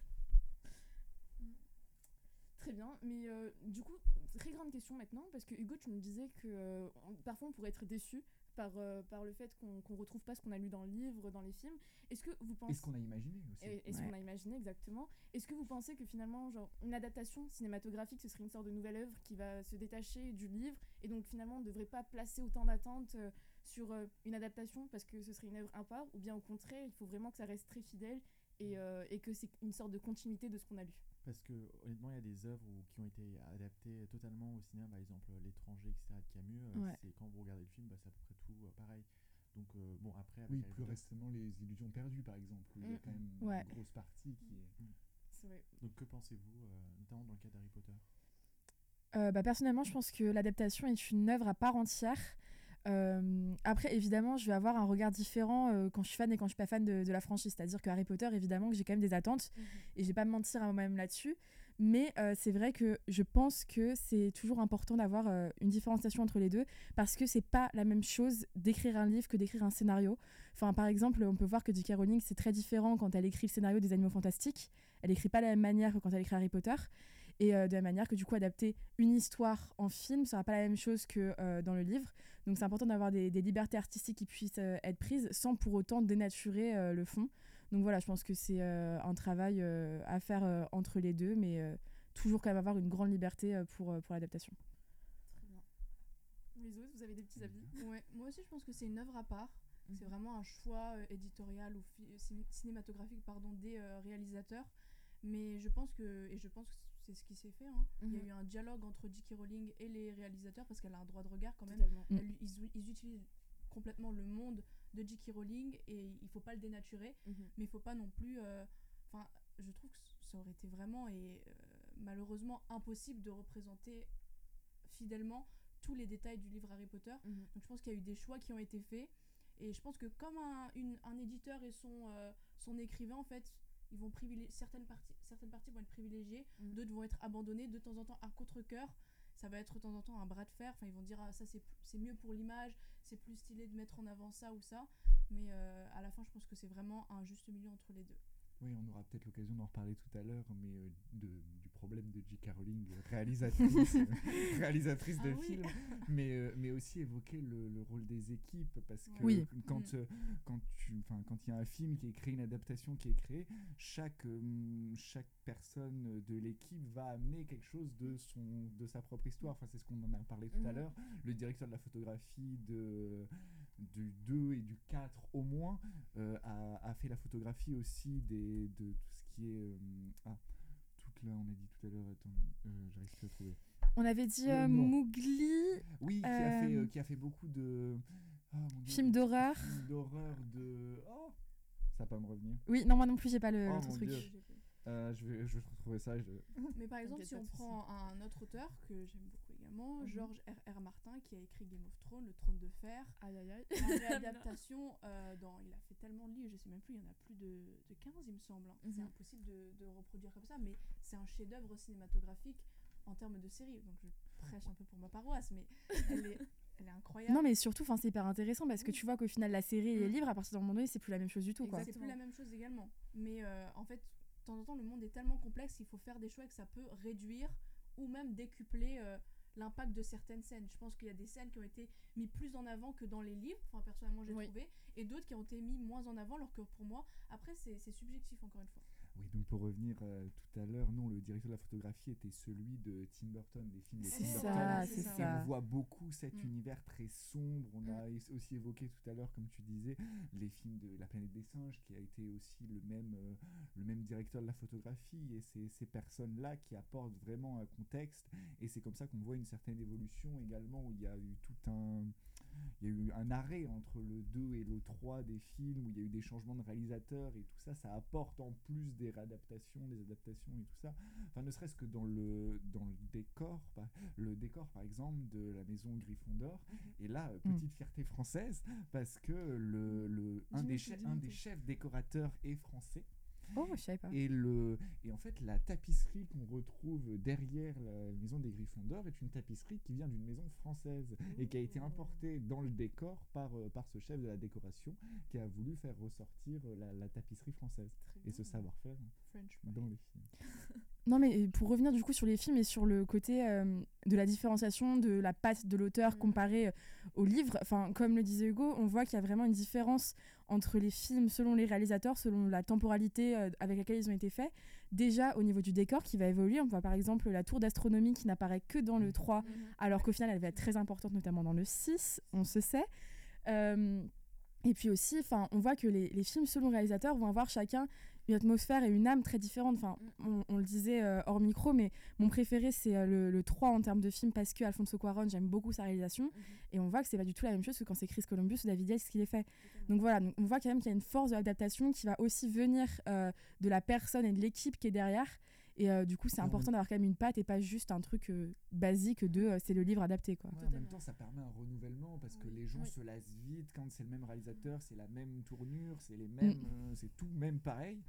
Très bien, mais euh, du coup, très grande question maintenant, parce que Hugo, tu me disais que euh, on- parfois on pourrait être déçu par, euh, par le fait qu'on qu'on retrouve pas ce qu'on a lu dans le livre, dans les films. Est-ce que vous pensez... Et ce qu'on a imaginé aussi. Et, et ce Ouais. qu'on a imaginé exactement. Est-ce que vous pensez que finalement, genre, une adaptation cinématographique, ce serait une sorte de nouvelle œuvre qui va se détacher du livre et donc finalement on ne devrait pas placer autant d'attentes euh, sur euh, une adaptation parce que ce serait une œuvre à part? Ou bien au contraire, il faut vraiment que ça reste très fidèle et, euh, et que c'est une sorte de continuité de ce qu'on a lu? Parce que honnêtement, il y a des œuvres où- qui ont été adaptées totalement au cinéma, par exemple L'étranger, etc. de Camus. euh, Ouais. C'est quand vous regardez le film, bah, c'est à peu près tout euh, pareil. Donc euh, bon, après, avec Oui, Harry plus Potter- récemment, les illusions perdues, par exemple, où il y a Mm. quand même Ouais. une grosse partie qui est. C'est vrai. Donc que pensez-vous, euh, notamment dans le cas d'Harry Potter? Euh, bah, personnellement, je pense que l'adaptation est une œuvre à part entière. Euh, après, évidemment, je vais avoir un regard différent euh, quand je suis fan et quand je suis pas fan de, de la franchise. C'est-à-dire que Harry Potter, évidemment, que j'ai quand même des attentes et je vais pas me mentir à moi-même là-dessus. Mais euh, c'est vrai que je pense que c'est toujours important d'avoir une différenciation entre les deux parce que c'est pas la même chose d'écrire un livre que d'écrire un scénario. Enfin, par exemple, on peut voir que J.K. Rowling, c'est très différent quand elle écrit le scénario des Animaux Fantastiques. Elle écrit pas de la même manière que quand elle écrit Harry Potter. Et euh, de la manière que du coup adapter une histoire en film sera pas la même chose que euh, dans le livre. Donc c'est important d'avoir des, des libertés artistiques qui puissent euh, être prises sans pour autant dénaturer euh, le fond. Donc voilà, je pense que c'est euh, un travail euh, à faire euh, entre les deux, mais euh, toujours quand même avoir une grande liberté euh, pour, euh, pour l'adaptation. Très bien. Les autres, vous avez des petits avis? Ouais, moi aussi, je pense que c'est une œuvre à part. C'est Mhm. vraiment un choix euh, éditorial ou cinématographique pardon, des euh, réalisateurs. Mais je pense que, et je pense que c'est ce qui s'est fait, hein. il y a Mhm. eu un dialogue entre J.K. Rowling et les réalisateurs parce qu'elle a un droit de regard quand même. Mm. Elle- ils, ils utilisent complètement le monde de J.K. Rowling et il faut pas le dénaturer, Mhm. mais il faut pas non plus. euh, Enfin, je trouve que ça aurait été vraiment et euh, malheureusement impossible de représenter fidèlement tous les détails du livre Harry Potter. Mhm. Donc je pense qu'il y a eu des choix qui ont été faits. Et je pense que comme un, une- un éditeur et son, euh, son écrivain, en fait, ils vont privilégier certaines parties, certaines parties vont être privilégiées, Mhm. d'autres vont être abandonnées, de temps en temps à contre-coeur. Ça va être de temps en temps un bras de fer. Enfin, ils vont dire ah, ça c'est c'est mieux pour l'image, c'est plus stylé de mettre en avant ça ou ça. Mais euh, à la fin, je pense que c'est vraiment un juste milieu entre les deux. Oui, on aura peut-être l'occasion d'en reparler tout à l'heure, mais euh, de- du problème de J.K. Rowling, réalisatrice, réalisatrice de Ah oui. films, mais, euh, mais aussi évoquer le, le rôle des équipes, parce que Oui. quand, Mm. euh, quand tu, quand il y a un film qui est créé, une adaptation qui est créée, chaque, euh, chaque personne de l'équipe va amener quelque chose de, son, de sa propre histoire. Enfin, c'est ce qu'on en a parlé tout à Mhm. l'heure. Le directeur de la photographie de, du 2 et du 4 au moins euh, a, a fait la photographie aussi des, de tout ce qui est... euh, ah, là, on a dit tout à l'heure, attends, euh, j'arrive plus à trouver. On avait dit euh, nom. Mowgli, Oui, qui, a fait, Euh, euh, qui a fait beaucoup de... ah, mon Dieu, film d'horreur. d'horreur de... Oh ça va pas me revenir. Oui, non, moi non plus, j'ai pas le, Oh, le mon truc. Dieu. Euh, je, vais, je vais retrouver ça. Je... Mais par exemple, si on prend un autre auteur que j'aime beaucoup également, Mhm. George R. R. Martin, qui a écrit Game of Thrones, Le Trône de Fer. Aïe aïe aïe. La réadaptation, euh, dans, il a fait tellement de livres, je sais même plus, il y en a plus de, de 15, il me semble. hein. C'est Mhm. impossible de, de reproduire comme ça, mais c'est un chef-d'œuvre cinématographique en termes de série. Donc je prêche un peu pour ma paroisse, mais elle est, elle est incroyable. Non, mais surtout, c'est hyper intéressant parce que tu vois qu'au final, la série et les Mm. livres, à partir d'un moment donné, c'est plus la même chose du tout. C'est plus la même chose également. Mais euh, en fait, de temps en temps, le monde est tellement complexe qu'il faut faire des choix et que ça peut réduire ou même décupler euh, l'impact de certaines scènes. Je pense qu'il y a des scènes qui ont été mises plus en avant que dans les livres, enfin personnellement j'ai Oui. trouvé, et d'autres qui ont été mis moins en avant, alors que pour moi, après c'est c'est subjectif encore une fois. Oui, donc pour revenir euh, tout à l'heure, non, le directeur de la photographie était celui de Tim Burton, des films de C'est Tim ça, Burton. c'est ça. Et ça. on voit beaucoup cet Mm. univers très sombre. On a es- aussi évoqué tout à l'heure, comme tu disais, les films de La planète des singes, qui a été aussi le même, euh, le même directeur de la photographie. Et c'est ces personnes-là qui apportent vraiment un contexte. Et c'est comme ça qu'on voit une certaine évolution également, où il y a eu tout un. Il y a eu un arrêt entre le 2 et le 3 des films, où il y a eu des changements de réalisateurs et tout ça, ça apporte en plus des réadaptations, des adaptations et tout ça. Enfin, ne serait-ce que dans le, dans le décor, le décor par exemple de la maison Gryffondor. Et là, euh, Mm. petite fierté française, parce que le, le, un, des un des chefs décorateurs est français. Oh, je savais pas. Et, le, et en fait, la tapisserie qu'on retrouve derrière la maison des Gryffondor est une tapisserie qui vient d'une maison française et qui a été importée dans le décor par, euh, par ce chef de la décoration qui a voulu faire ressortir euh, la, la tapisserie française et ce savoir-faire dans les films. Non, mais pour revenir du coup sur les films et sur le côté euh, de la différenciation de la patte de l'auteur Mhm. comparé euh, au livre, enfin, comme le disait Hugo, on voit qu'il y a vraiment une différence entre les films selon les réalisateurs, selon la temporalité euh, avec laquelle ils ont été faits. Déjà au niveau du décor qui va évoluer, on voit par exemple la tour d'astronomie qui n'apparaît que dans le 3, alors qu'au final elle va être très importante notamment dans le 6, on se sait. Euh, et puis aussi, on voit que les, les films selon réalisateur vont avoir chacun une atmosphère et une âme très différentes. Enfin, on, on le disait euh, hors micro, mais mon préféré c'est euh, le, le 3 en termes de film parce que Alfonso Cuarón, j'aime beaucoup sa réalisation. Et on voit que c'est pas du tout la même chose que quand c'est Chris Columbus ou David Yates qui les fait. Donc voilà, donc on voit quand même qu'il y a une force de l'adaptation qui va aussi venir euh, de la personne et de l'équipe qui est derrière. Et euh, du coup, c'est important d'avoir quand même une patte et pas juste un truc euh, basique de euh, c'est le livre adapté quoi. Ouais, en même temps, ça permet un renouvellement parce que Oui. les gens Oui. se lassent vite quand c'est le même réalisateur, c'est la même tournure, c'est les mêmes, euh, c'est tout même pareil.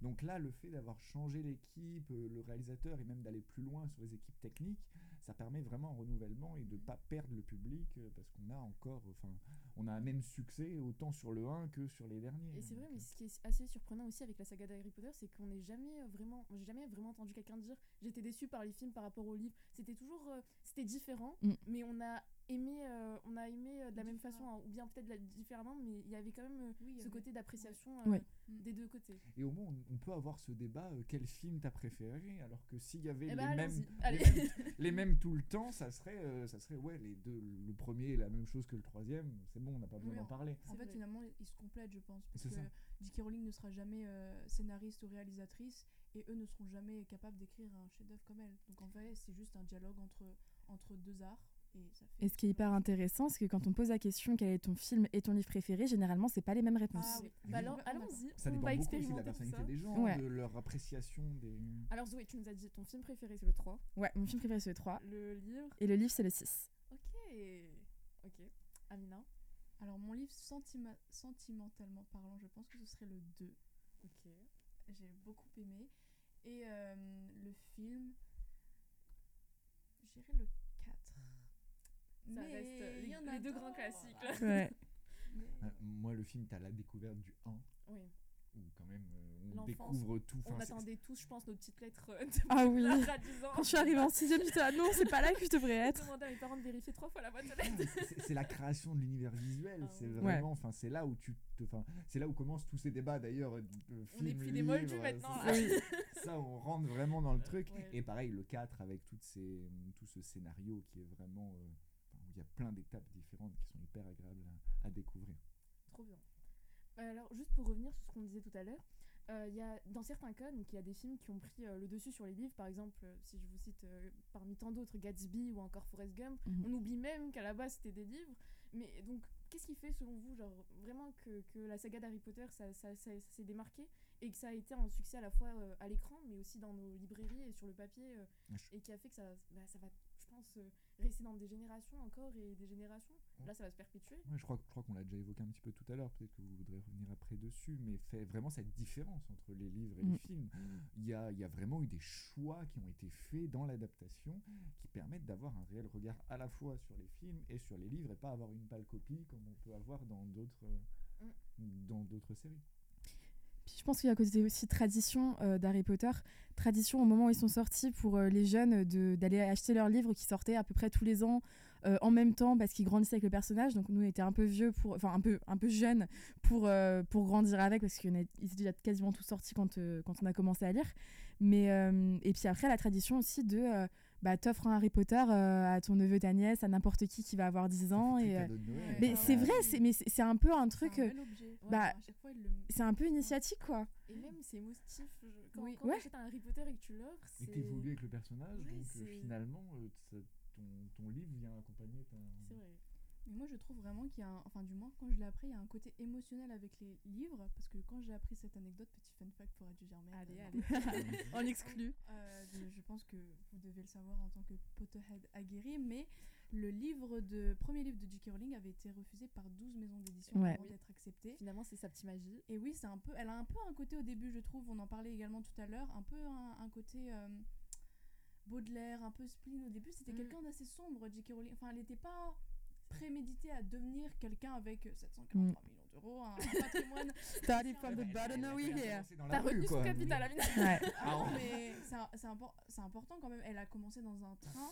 Donc là, le fait d'avoir changé l'équipe, euh, le réalisateur et même d'aller plus loin sur les équipes techniques, ça permet vraiment un renouvellement et de pas perdre le public euh, parce qu'on a encore, enfin, on a un même succès autant sur le 1 que sur les derniers. Et c'est vrai, Donc, mais euh, ce qui est assez surprenant aussi avec la saga d'Harry Potter, c'est qu'on n'est jamais vraiment. J'ai jamais vraiment entendu quelqu'un dire j'étais déçu par les films par rapport aux livres. C'était toujours. euh, c'était différent, Mm. mais on a aimé, euh, on a aimé euh, de la même façon, hein, ou bien peut-être différemment, mais il y avait quand même euh, Oui, ce côté d'appréciation euh, Ouais. des deux côtés. Et au moins, on, on peut avoir ce débat euh, quel film t'as préféré Alors que s'il y avait Eh les, ben, mêmes, les, mêmes, les mêmes tout le temps, ça serait, euh, ça serait ouais, les deux. Le premier est la même chose que le troisième, c'est bon, on n'a pas besoin Oui, d'en en- parler. En fait, vrai. finalement, ils se complètent, je pense. Parce que ça. J.K. Rowling ne sera jamais euh, scénariste ou réalisatrice et eux ne seront jamais capables d'écrire un chef-d'œuvre comme elle. Donc en fait, c'est juste un dialogue entre, entre deux arts. Et, ça fait Et ce qui est hyper intéressant, c'est que quand on pose la question quel est ton film et ton livre préféré, généralement c'est pas les mêmes réponses. Ah oui. Bah alors, d'accord. allons-y. Ça on dépend va beaucoup aussi de la personnalité ça. des gens, Ouais. de leur appréciation des. Alors Zoé, tu nous as dit ton film préféré c'est le 3. Ouais, mon film préféré c'est le 3 Le livre. et le livre c'est le 6. Ok. Ok. Amina. Alors mon livre, sentima- sentimentalement parlant, je pense que ce serait le 2. Ok. J'ai beaucoup aimé. Et euh, le film, j'irais le 4. Ça Mais reste les, y en a les deux grands classiques. Ouais. Mais- Euh, moi, le film, t'as la découverte du 1. Oui. où quand même euh, on découvre tout. On Enfin, attendait tous, je pense, nos petites lettres euh, de Ah oui. À 10 ans. Quand je suis arrivée en sixième, j'étais ah non, c'est pas là que je devrais Je être. demandais à mes parents de vérifier trois fois la boîte aux lettres. c'est- la création de l'univers visuel. Ah c'est oui. vraiment, enfin, c'est là où tu, c'est là où commencent tous ces débats d'ailleurs. euh, On est plus des moldus maintenant. Ça, ça, on rentre vraiment dans le truc. Ouais. Et pareil, le 4 avec toutes ces, tout ce scénario qui est vraiment, euh, il y a plein d'étapes différentes qui sont hyper agréables à, à découvrir. Trop bien. Euh, Alors, juste pour revenir sur ce qu'on disait tout à l'heure, euh, il y a, dans certains cas, donc il y a des films qui ont pris euh, le dessus sur les livres. Par exemple, euh, si je vous cite euh, parmi tant d'autres, Gatsby ou encore Forrest Gump, Mhm. on oublie même qu'à la base c'était des livres. Mais donc, qu'est-ce qui fait selon vous, genre vraiment que, que la saga d'Harry Potter, ça, ça- ça- ça s'est démarqué et que ça a été un succès à la fois euh, à l'écran, mais aussi dans nos librairies et sur le papier, euh, et qui a fait que ça, bah, ça va, pense, euh, rester dans des générations encore et des générations. Là, ça va se perpétuer. Ouais, je crois, je crois qu'on l'a déjà évoqué un petit peu tout à l'heure, peut-être que vous voudrez revenir après dessus, mais fait vraiment cette différence entre les livres et Mm. les films. Il y a, il y a vraiment eu des choix qui ont été faits dans l'adaptation qui permettent d'avoir un réel regard à la fois sur les films et sur les livres et pas avoir une pâle copie comme on peut avoir dans d'autres Mm. dans d'autres séries. Puis je pense qu'il y a aussi tradition euh, d'Harry Potter, tradition au moment où ils sont sortis pour euh, les jeunes d'aller acheter leurs livres qui sortaient à peu près tous les ans euh, en même temps parce qu'ils grandissaient avec le personnage. Donc nous on était un peu vieux pour, enfin un peu un peu jeunes pour pour grandir avec parce qu'ils étaient déjà quasiment tous sortis quand quand on a commencé à lire. Mais et puis après la tradition aussi de bah t'offres un Harry Potter euh, à ton neveu ta nièce à n'importe qui qui va avoir 10 ans et euh, Noël. mais Ouais. c'est vrai c'est mais c'est c'est un peu un C'est truc un euh, bah, le... c'est un peu initiatique quoi. Et même, c'est émotif. Quand, Oui. quand Ouais. tu achètes un Harry Potter et que tu l'offres, Et c'est. t'évolues avec le personnage, Oui, donc c'est- finalement euh, ton, ton livre vient accompagner ta... C'est vrai. Mais moi, je trouve vraiment qu'il y a un... Enfin, du moins, quand je l'ai appris, il y a un côté émotionnel avec les livres. Parce que quand j'ai appris cette anecdote, petit fun fact pour Adju Germaine. Allez, euh, allez. En exclu. Euh, je, je pense que vous devez le savoir en tant que Potterhead aguerri, mais le livre de premier livre de J.K. Rowling avait été refusé par 12 maisons d'édition Ouais. avant d'être accepté. Finalement, c'est sa petite magie. Et oui, c'est un peu, elle a un peu un côté au début, je trouve, on en parlait également tout à l'heure, un peu un, un côté euh, Baudelaire, un peu spleen au début. C'était Mm. quelqu'un d'assez sombre, J.K. Rowling. Enfin, elle n'était pas préméditée à devenir quelqu'un avec 743 millions d'euros, un patrimoine. Started from the bottom la T'as retenu son capital. Ouais. Ah non, mais c'est important quand même. Elle a commencé dans un train,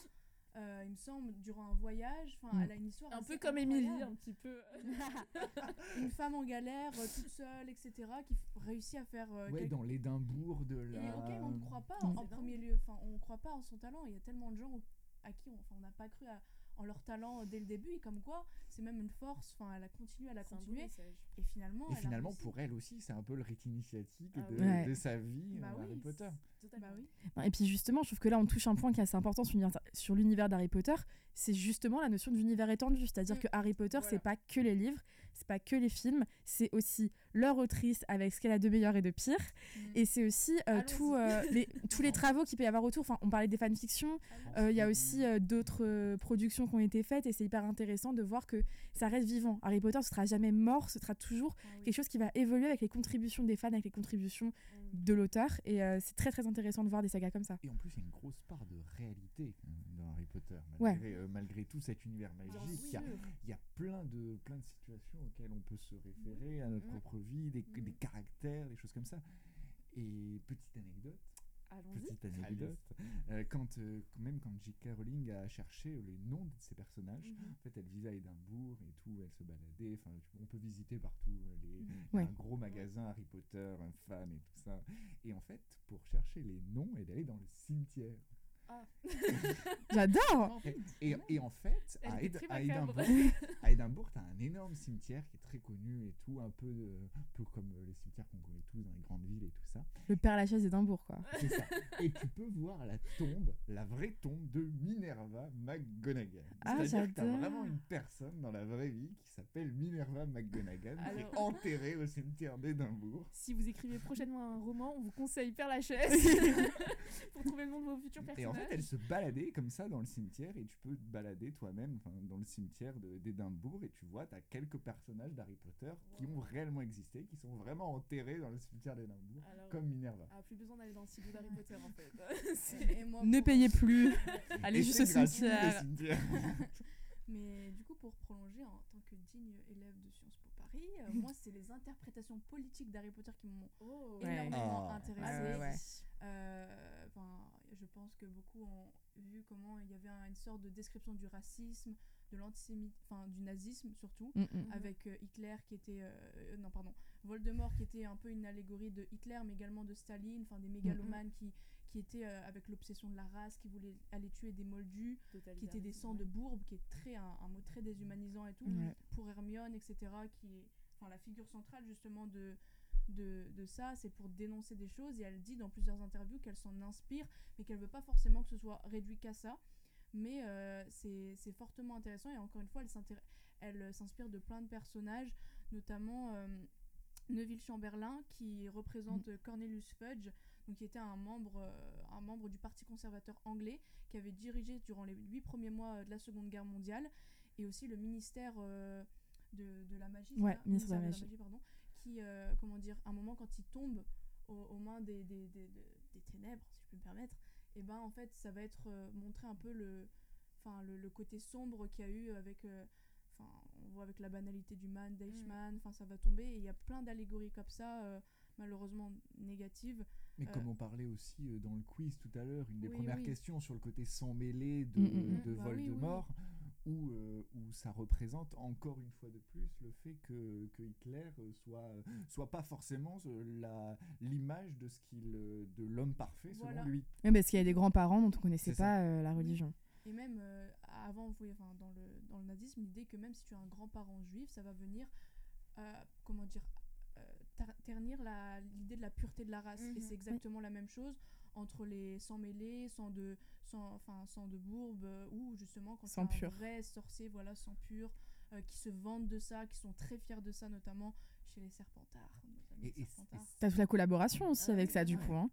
euh, il me semble, durant un voyage. Enfin, Mm. elle a une histoire Un peu comme Émilie, un petit peu. Une femme en galère, euh, toute seule, etc., qui réussit à faire. euh, Ouais, quelque- dans l'Édimbourg de Et la... ok, on ne croit pas Mm. en premier lieu. Enfin, on ne croit pas en son talent. Il y a tellement de gens à qui on n'a pas cru à- en leur talent dès le début. Et comme quoi, c'est même une force. Enfin, elle a continué, elle a continué. Et finalement, Et elle finalement, pour elle aussi, c'est un peu le rite initiatique Ah de, oui. Ouais. de sa vie, Bah oui, Harry Potter. Bah oui. Non, Et puis justement, je trouve que là, on touche un point qui est assez important sur l'univers- sur l'univers d'Harry Potter. C'est justement la notion d'univers étendu. C'est-à-dire Mm. que Harry Potter, Voilà. c'est pas que les livres, c'est pas que les films, c'est aussi leur autrice avec ce qu'elle a de meilleur et de pire. Mm. Et c'est aussi euh, tout, euh, les, tous les travaux qu'il peut y avoir autour. Enfin, on parlait des fanfictions, euh, il y a aussi euh, d'autres euh, productions qui ont été faites et c'est hyper intéressant de voir que ça reste vivant. Harry Potter, ce sera jamais mort, ce sera toujours Ah oui. quelque chose qui va évoluer avec les contributions des fans, avec les contributions Mm. de l'auteur. Et euh, c'est très très intéressant de voir des sagas comme ça. Et en plus, il y a une grosse part de réalité dans Harry Potter. Malgré, euh, malgré tout cet univers magique, il y a, sûr. il y a plein, de, plein de situations auxquelles on peut se référer à notre propre vie, des, des caractères, des choses comme ça. Et petite anecdote, petite anecdote, euh, quand, euh, même quand J.K. Rowling a cherché les noms de ses personnages, Mhm. en fait, elle vivait à Édimbourg et tout, elle se baladait. Enfin, on peut visiter partout les, Ouais. un gros magasin Harry Potter, un fan et tout ça. Et en fait, pour chercher les noms, elle est allée dans le cimetière. Ah. J'adore Et, et, et en fait, à, très à. Édimbourg, à Édimbourg, t'as un énorme cimetière qui est très connu et tout, un peu, de- un peu comme euh, les cimetières qu'on connaît tous dans les grandes villes et tout ça. Le Père Lachaise d'Édimbourg, quoi. C'est ça. Et tu peux voir la tombe, la vraie tombe de Minerva McGonagall. Ah, C'est-à-dire que t'as vraiment une personne dans la vraie vie qui s'appelle Minerva McGonagall qui est enterrée au cimetière d'Édimbourg. Si vous écrivez prochainement un roman, on vous conseille Père Lachaise pour trouver le nom de vos futurs Et personnages. Fait, elle se baladait comme ça dans le cimetière et tu peux te balader toi-même dans le cimetière de- d'Édimbourg et tu vois, tu as quelques personnages d'Harry Potter qui ont réellement existé, qui sont vraiment enterrés dans le cimetière d'Édimbourg, comme Minerva. ah, plus besoin d'aller dans le silo d'Harry Potter en fait. Moi, Ne payez plus. Allez juste au cimetière. cimetière. Mais du coup, pour prolonger, en tant que digne élève de Sciences Euh, moi, c'est les interprétations politiques d'Harry Potter qui m'ont Oh, énormément Ah. intéressée. Ouais, ouais, ouais. Euh, enfin, je pense que beaucoup ont vu comment il y avait un- une sorte de description du racisme, de l'antisémitisme, enfin du nazisme surtout, Mm, mm. Mhm. avec euh, Hitler qui était, euh, non pardon, Voldemort qui était un peu une allégorie de Hitler, mais également de Staline, enfin des mégalomanes qui, qui étaient euh, avec l'obsession de la race, qui voulaient aller tuer des moldus, qui étaient des sangs de bourbe, qui est très un, un mot très déshumanisant et tout Ouais. pour Hermione, etc., qui est enfin, la figure centrale justement de, de, de ça, c'est pour dénoncer des choses. Et elle dit dans plusieurs interviews qu'elle s'en inspire, mais qu'elle veut pas forcément que ce soit réduit qu'à ça. Mais euh, c'est c'est fortement intéressant et encore une fois, elle euh, s'inspire de plein de personnages, notamment euh, Neville Chamberlain qui représente euh, Cornelius Fudge, donc qui était un membre, euh, un membre du Parti conservateur anglais qui avait dirigé durant les huit premiers mois euh, de la Seconde Guerre mondiale et aussi le ministère euh, de, de la magie, Ouais, ministère de la magie. pardon, qui, comment dire, à un moment quand il tombe aux, aux mains des, des, des, ténèbres, si je peux me permettre, et ben en fait ça va être montrer un peu le, enfin le, le côté sombre qu'il y a eu avec, euh, on voit avec la banalité du man, d'Eichmann, enfin ça va tomber et il y a plein d'allégories comme ça, euh, malheureusement négatives. Mais Euh, comme on parlait aussi euh, dans le quiz tout à l'heure, une des Oui, premières oui. questions sur le côté sans mêlé de, Mm, mm, mm. de Bah oui, oui, Voldemort, Où, euh, où ça représente encore une fois de plus le fait que, que Hitler euh, soit, soit pas forcément la- l'image de ce qu'il de l'homme parfait selon Voilà. lui. Oui, parce qu'il y a des grands-parents dont on connaissait C'est ça. pas euh, la religion. Et même euh, avant, vous voyez, enfin, dans, le, dans le nazisme, l'idée que même si tu as un grand-parent juif, ça va venir, euh, comment dire, ternir la- l'idée de la pureté de la race. Et Mhm. c'est exactement la même chose entre les sans mêlés, sans de, sans, enfin, sans de bourbe, euh, ou justement quand as pur. un vrai sorcier, voilà, sans pur, euh, qui se vantent de ça, qui sont très fiers de ça, notamment chez les Serpentards. Et, et- T'as toute la collaboration aussi Ah avec oui, ça, du ouais. coup. hein.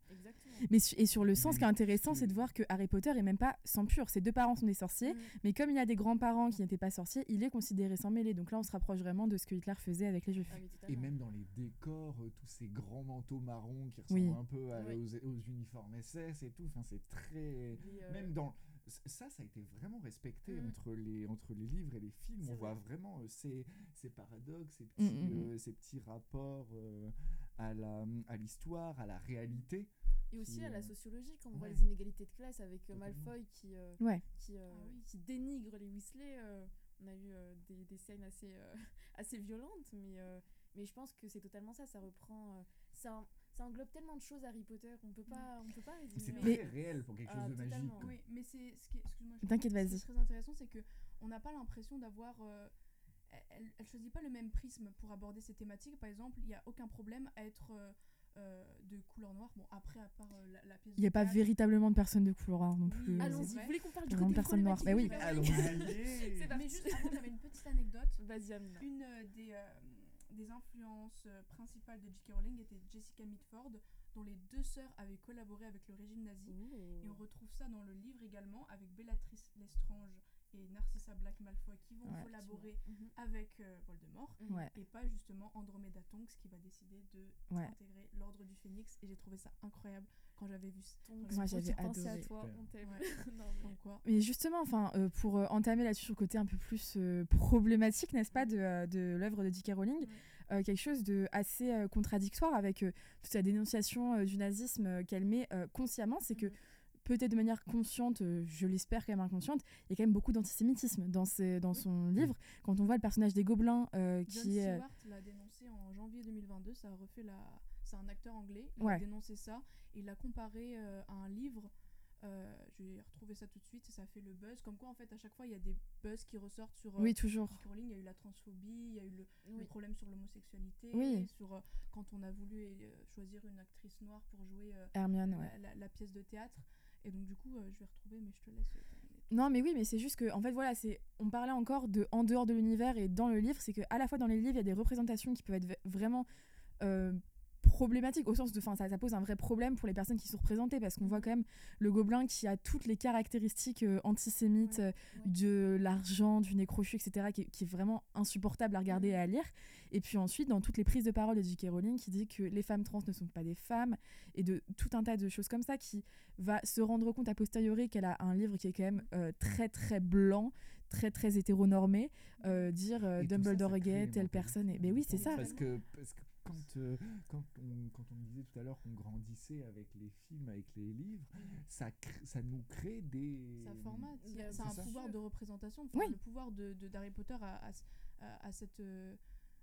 Mais su- et sur le sens, ce qui est intéressant, c'est de voir que Harry Potter est même pas sans pur. Ses deux parents sont des sorciers, Mm. mais comme il a des grands-parents qui n'étaient pas sorciers, il est considéré sans mêlée. Donc là, on se rapproche vraiment de ce que Hitler faisait avec les juifs. Ah, Et même dans les décors, euh, tous ces grands manteaux marrons qui ressemblent Oui. un peu à- Oui. aux, aux uniformes SS et tout. Enfin, c'est très. Euh, Même dans. Ça, ça a été vraiment respecté Mm. entre, les, entre les livres et les films. On voit vrai. vraiment euh, ces, ces paradoxes, ces Mm, petits, mm, mm. euh, ces petits rapports euh, à la- à l'histoire, à, la réalité. Et aussi qui, à la euh, sociologie, quand on voit les inégalités de classe avec euh. Malfoy qui, euh, Ouais. qui, euh, Ah oui. qui dénigre les Weasley. euh, on a eu euh, des, des scènes assez, euh, assez violentes, mais, euh, mais je pense que c'est totalement ça. Ça reprend. euh, ça, ça englobe tellement de choses Harry Potter qu'on peut pas, on peut pas résumer. C'est très réel pour quelque Ah, chose de magique. quoi. Oui, mais c'est ce qui est, excuse-moi, je T'inquiète, comprends, ce qui vas-y. est très intéressant, c'est que on n'a pas l'impression d'avoir. euh, elle, elle choisit pas le même prisme pour aborder ces thématiques. Par exemple, il n'y a aucun problème à être euh, euh, de couleur noire. Bon, après, à part euh, la, la pièce. Il n'y a pas théâtre, véritablement de personnes de couleur non Oui, plus. allons-y. Vous voulez qu'on parle du côté personne noire. Bah de oui. Allons-y. C'est Mais juste avant, j'avais une petite anecdote. Vas-y, Amina. Une euh, des, euh, des influences euh, principales de J.K. Rowling était Jessica Mitford, dont les deux sœurs avaient collaboré avec le régime nazi. Et on retrouve ça dans le livre également avec Bellatrix Lestrange et Narcissa Black Malfoy qui vont Ouais. collaborer Mhm. avec euh, Voldemort Mhm. Ouais. et pas justement Andromeda Tonks qui va décider de Ouais. intégrer l'ordre du Phénix et j'ai trouvé ça incroyable quand j'avais vu ça. Donc, Moi, on j'avais pensé à adoré. toi, Super. on t'aime. Ouais. Non, mais- Comme quoi. Mais justement, enfin, euh, pour euh, entamer là-dessus sur le côté un peu plus euh, problématique, n'est-ce pas, de, de l'œuvre de J.K. Rowling, euh, quelque chose de assez euh, contradictoire avec euh, toute la dénonciation euh, du nazisme euh, qu'elle met euh, consciemment, c'est que Mhm. peut-être de manière consciente, je l'espère quand même inconsciente, il y a quand même beaucoup d'antisémitisme dans, ses- dans son livre. Quand on voit le personnage des Gobelins euh, John qui est... Stewart l'a dénoncé en janvier 2022, ça a refait la... C'est un acteur anglais, il a dénoncé ça, et il l'a comparé euh, à un livre, euh, je vais retrouver ça tout de suite, et ça a fait le buzz, comme quoi en fait à chaque fois il y a des buzz qui ressortent sur euh, Oui, toujours. Il y a eu la transphobie, il y a eu le, problème sur l'homosexualité, Oui. sur euh, quand on a voulu euh, choisir une actrice noire pour jouer euh, Hermione, ouais. la, pièce de théâtre, et donc du coup euh, je vais retrouver, mais je te laisse euh. Non, mais oui, mais c'est juste que, en fait, voilà, c'est, on parlait encore de en dehors de l'univers et dans le livre, c'est que à la fois dans les livres, il y a des représentations qui peuvent être vraiment euh, problématiques, au sens de, enfin, ça, ça pose un vrai problème pour les personnes qui sont représentées, parce qu'on voit quand même le gobelin qui a toutes les caractéristiques euh, antisémites, Ouais, euh, de l'argent, du nez crochu, etc., qui, qui est vraiment insupportable à regarder et à lire. Et puis ensuite, dans toutes les prises de parole de J.K. Rowling, qui dit que les femmes trans ne sont pas des femmes, et de tout un tas de choses comme ça, qui va se rendre compte a posteriori qu'elle a un livre qui est quand même euh, très très blanc, très très hétéronormé, euh, dire euh, Et ça, Dumbledore ça est les telle personne est. Mais oui, c'est ça. Parce que, parce que quand, euh, quand, on, quand on disait tout à l'heure qu'on grandissait avec les films, avec les livres, ça, crée- ça nous crée des. Ça formate. A- C'est un ça. pouvoir de représentation. Enfin, Oui. Le pouvoir de de- d'Harry Potter a- a cette, euh,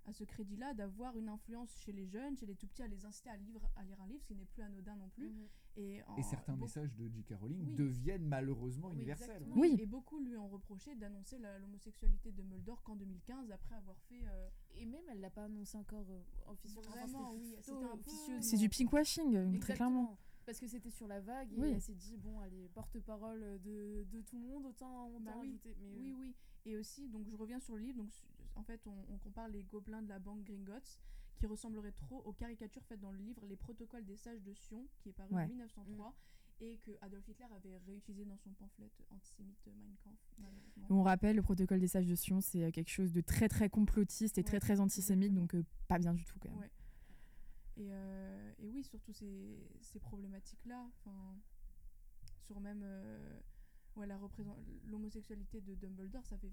a ce crédit-là d'avoir une influence chez les jeunes, chez les tout petits, à les inciter à, livre, à lire un livre, ce qui n'est plus anodin non plus. Mhm. Et, en- Et certains messages de J.K. Rowling Oui. deviennent malheureusement Oui, universels. exactement. Oui. Et beaucoup lui ont reproché d'annoncer la- l'homosexualité de Dumbledore qu'en 2015, après avoir fait. euh, Et même, elle l'a pas annoncé encore euh, officiellement. Vraiment, oui, peu- C'est du pinkwashing, euh, très clairement. Exactement. Parce que c'était sur la vague et Oui. elle s'est dit bon allez porte-parole de, de tout le monde autant autant Bah oui. ajouter mais Oui, euh, oui. Et aussi, donc je reviens sur le livre. Donc, en fait, on, on compare les gobelins de la banque Gringotts, qui ressembleraient trop aux caricatures faites dans le livre Les Protocoles des Sages de Sion, qui est paru Ouais. en 1903, et que Adolf Hitler avait réutilisé dans son pamphlet antisémite Mein Kampf. On rappelle, le protocole des sages de Sion, c'est euh, quelque chose de très très complotiste et très Ouais, très antisémite, exactement. donc euh, pas bien du tout quand même. Ouais. Et, euh, et oui, surtout ces, ces problématiques-là, sur même euh, ouais, l'homosexualité de Dumbledore, ça fait,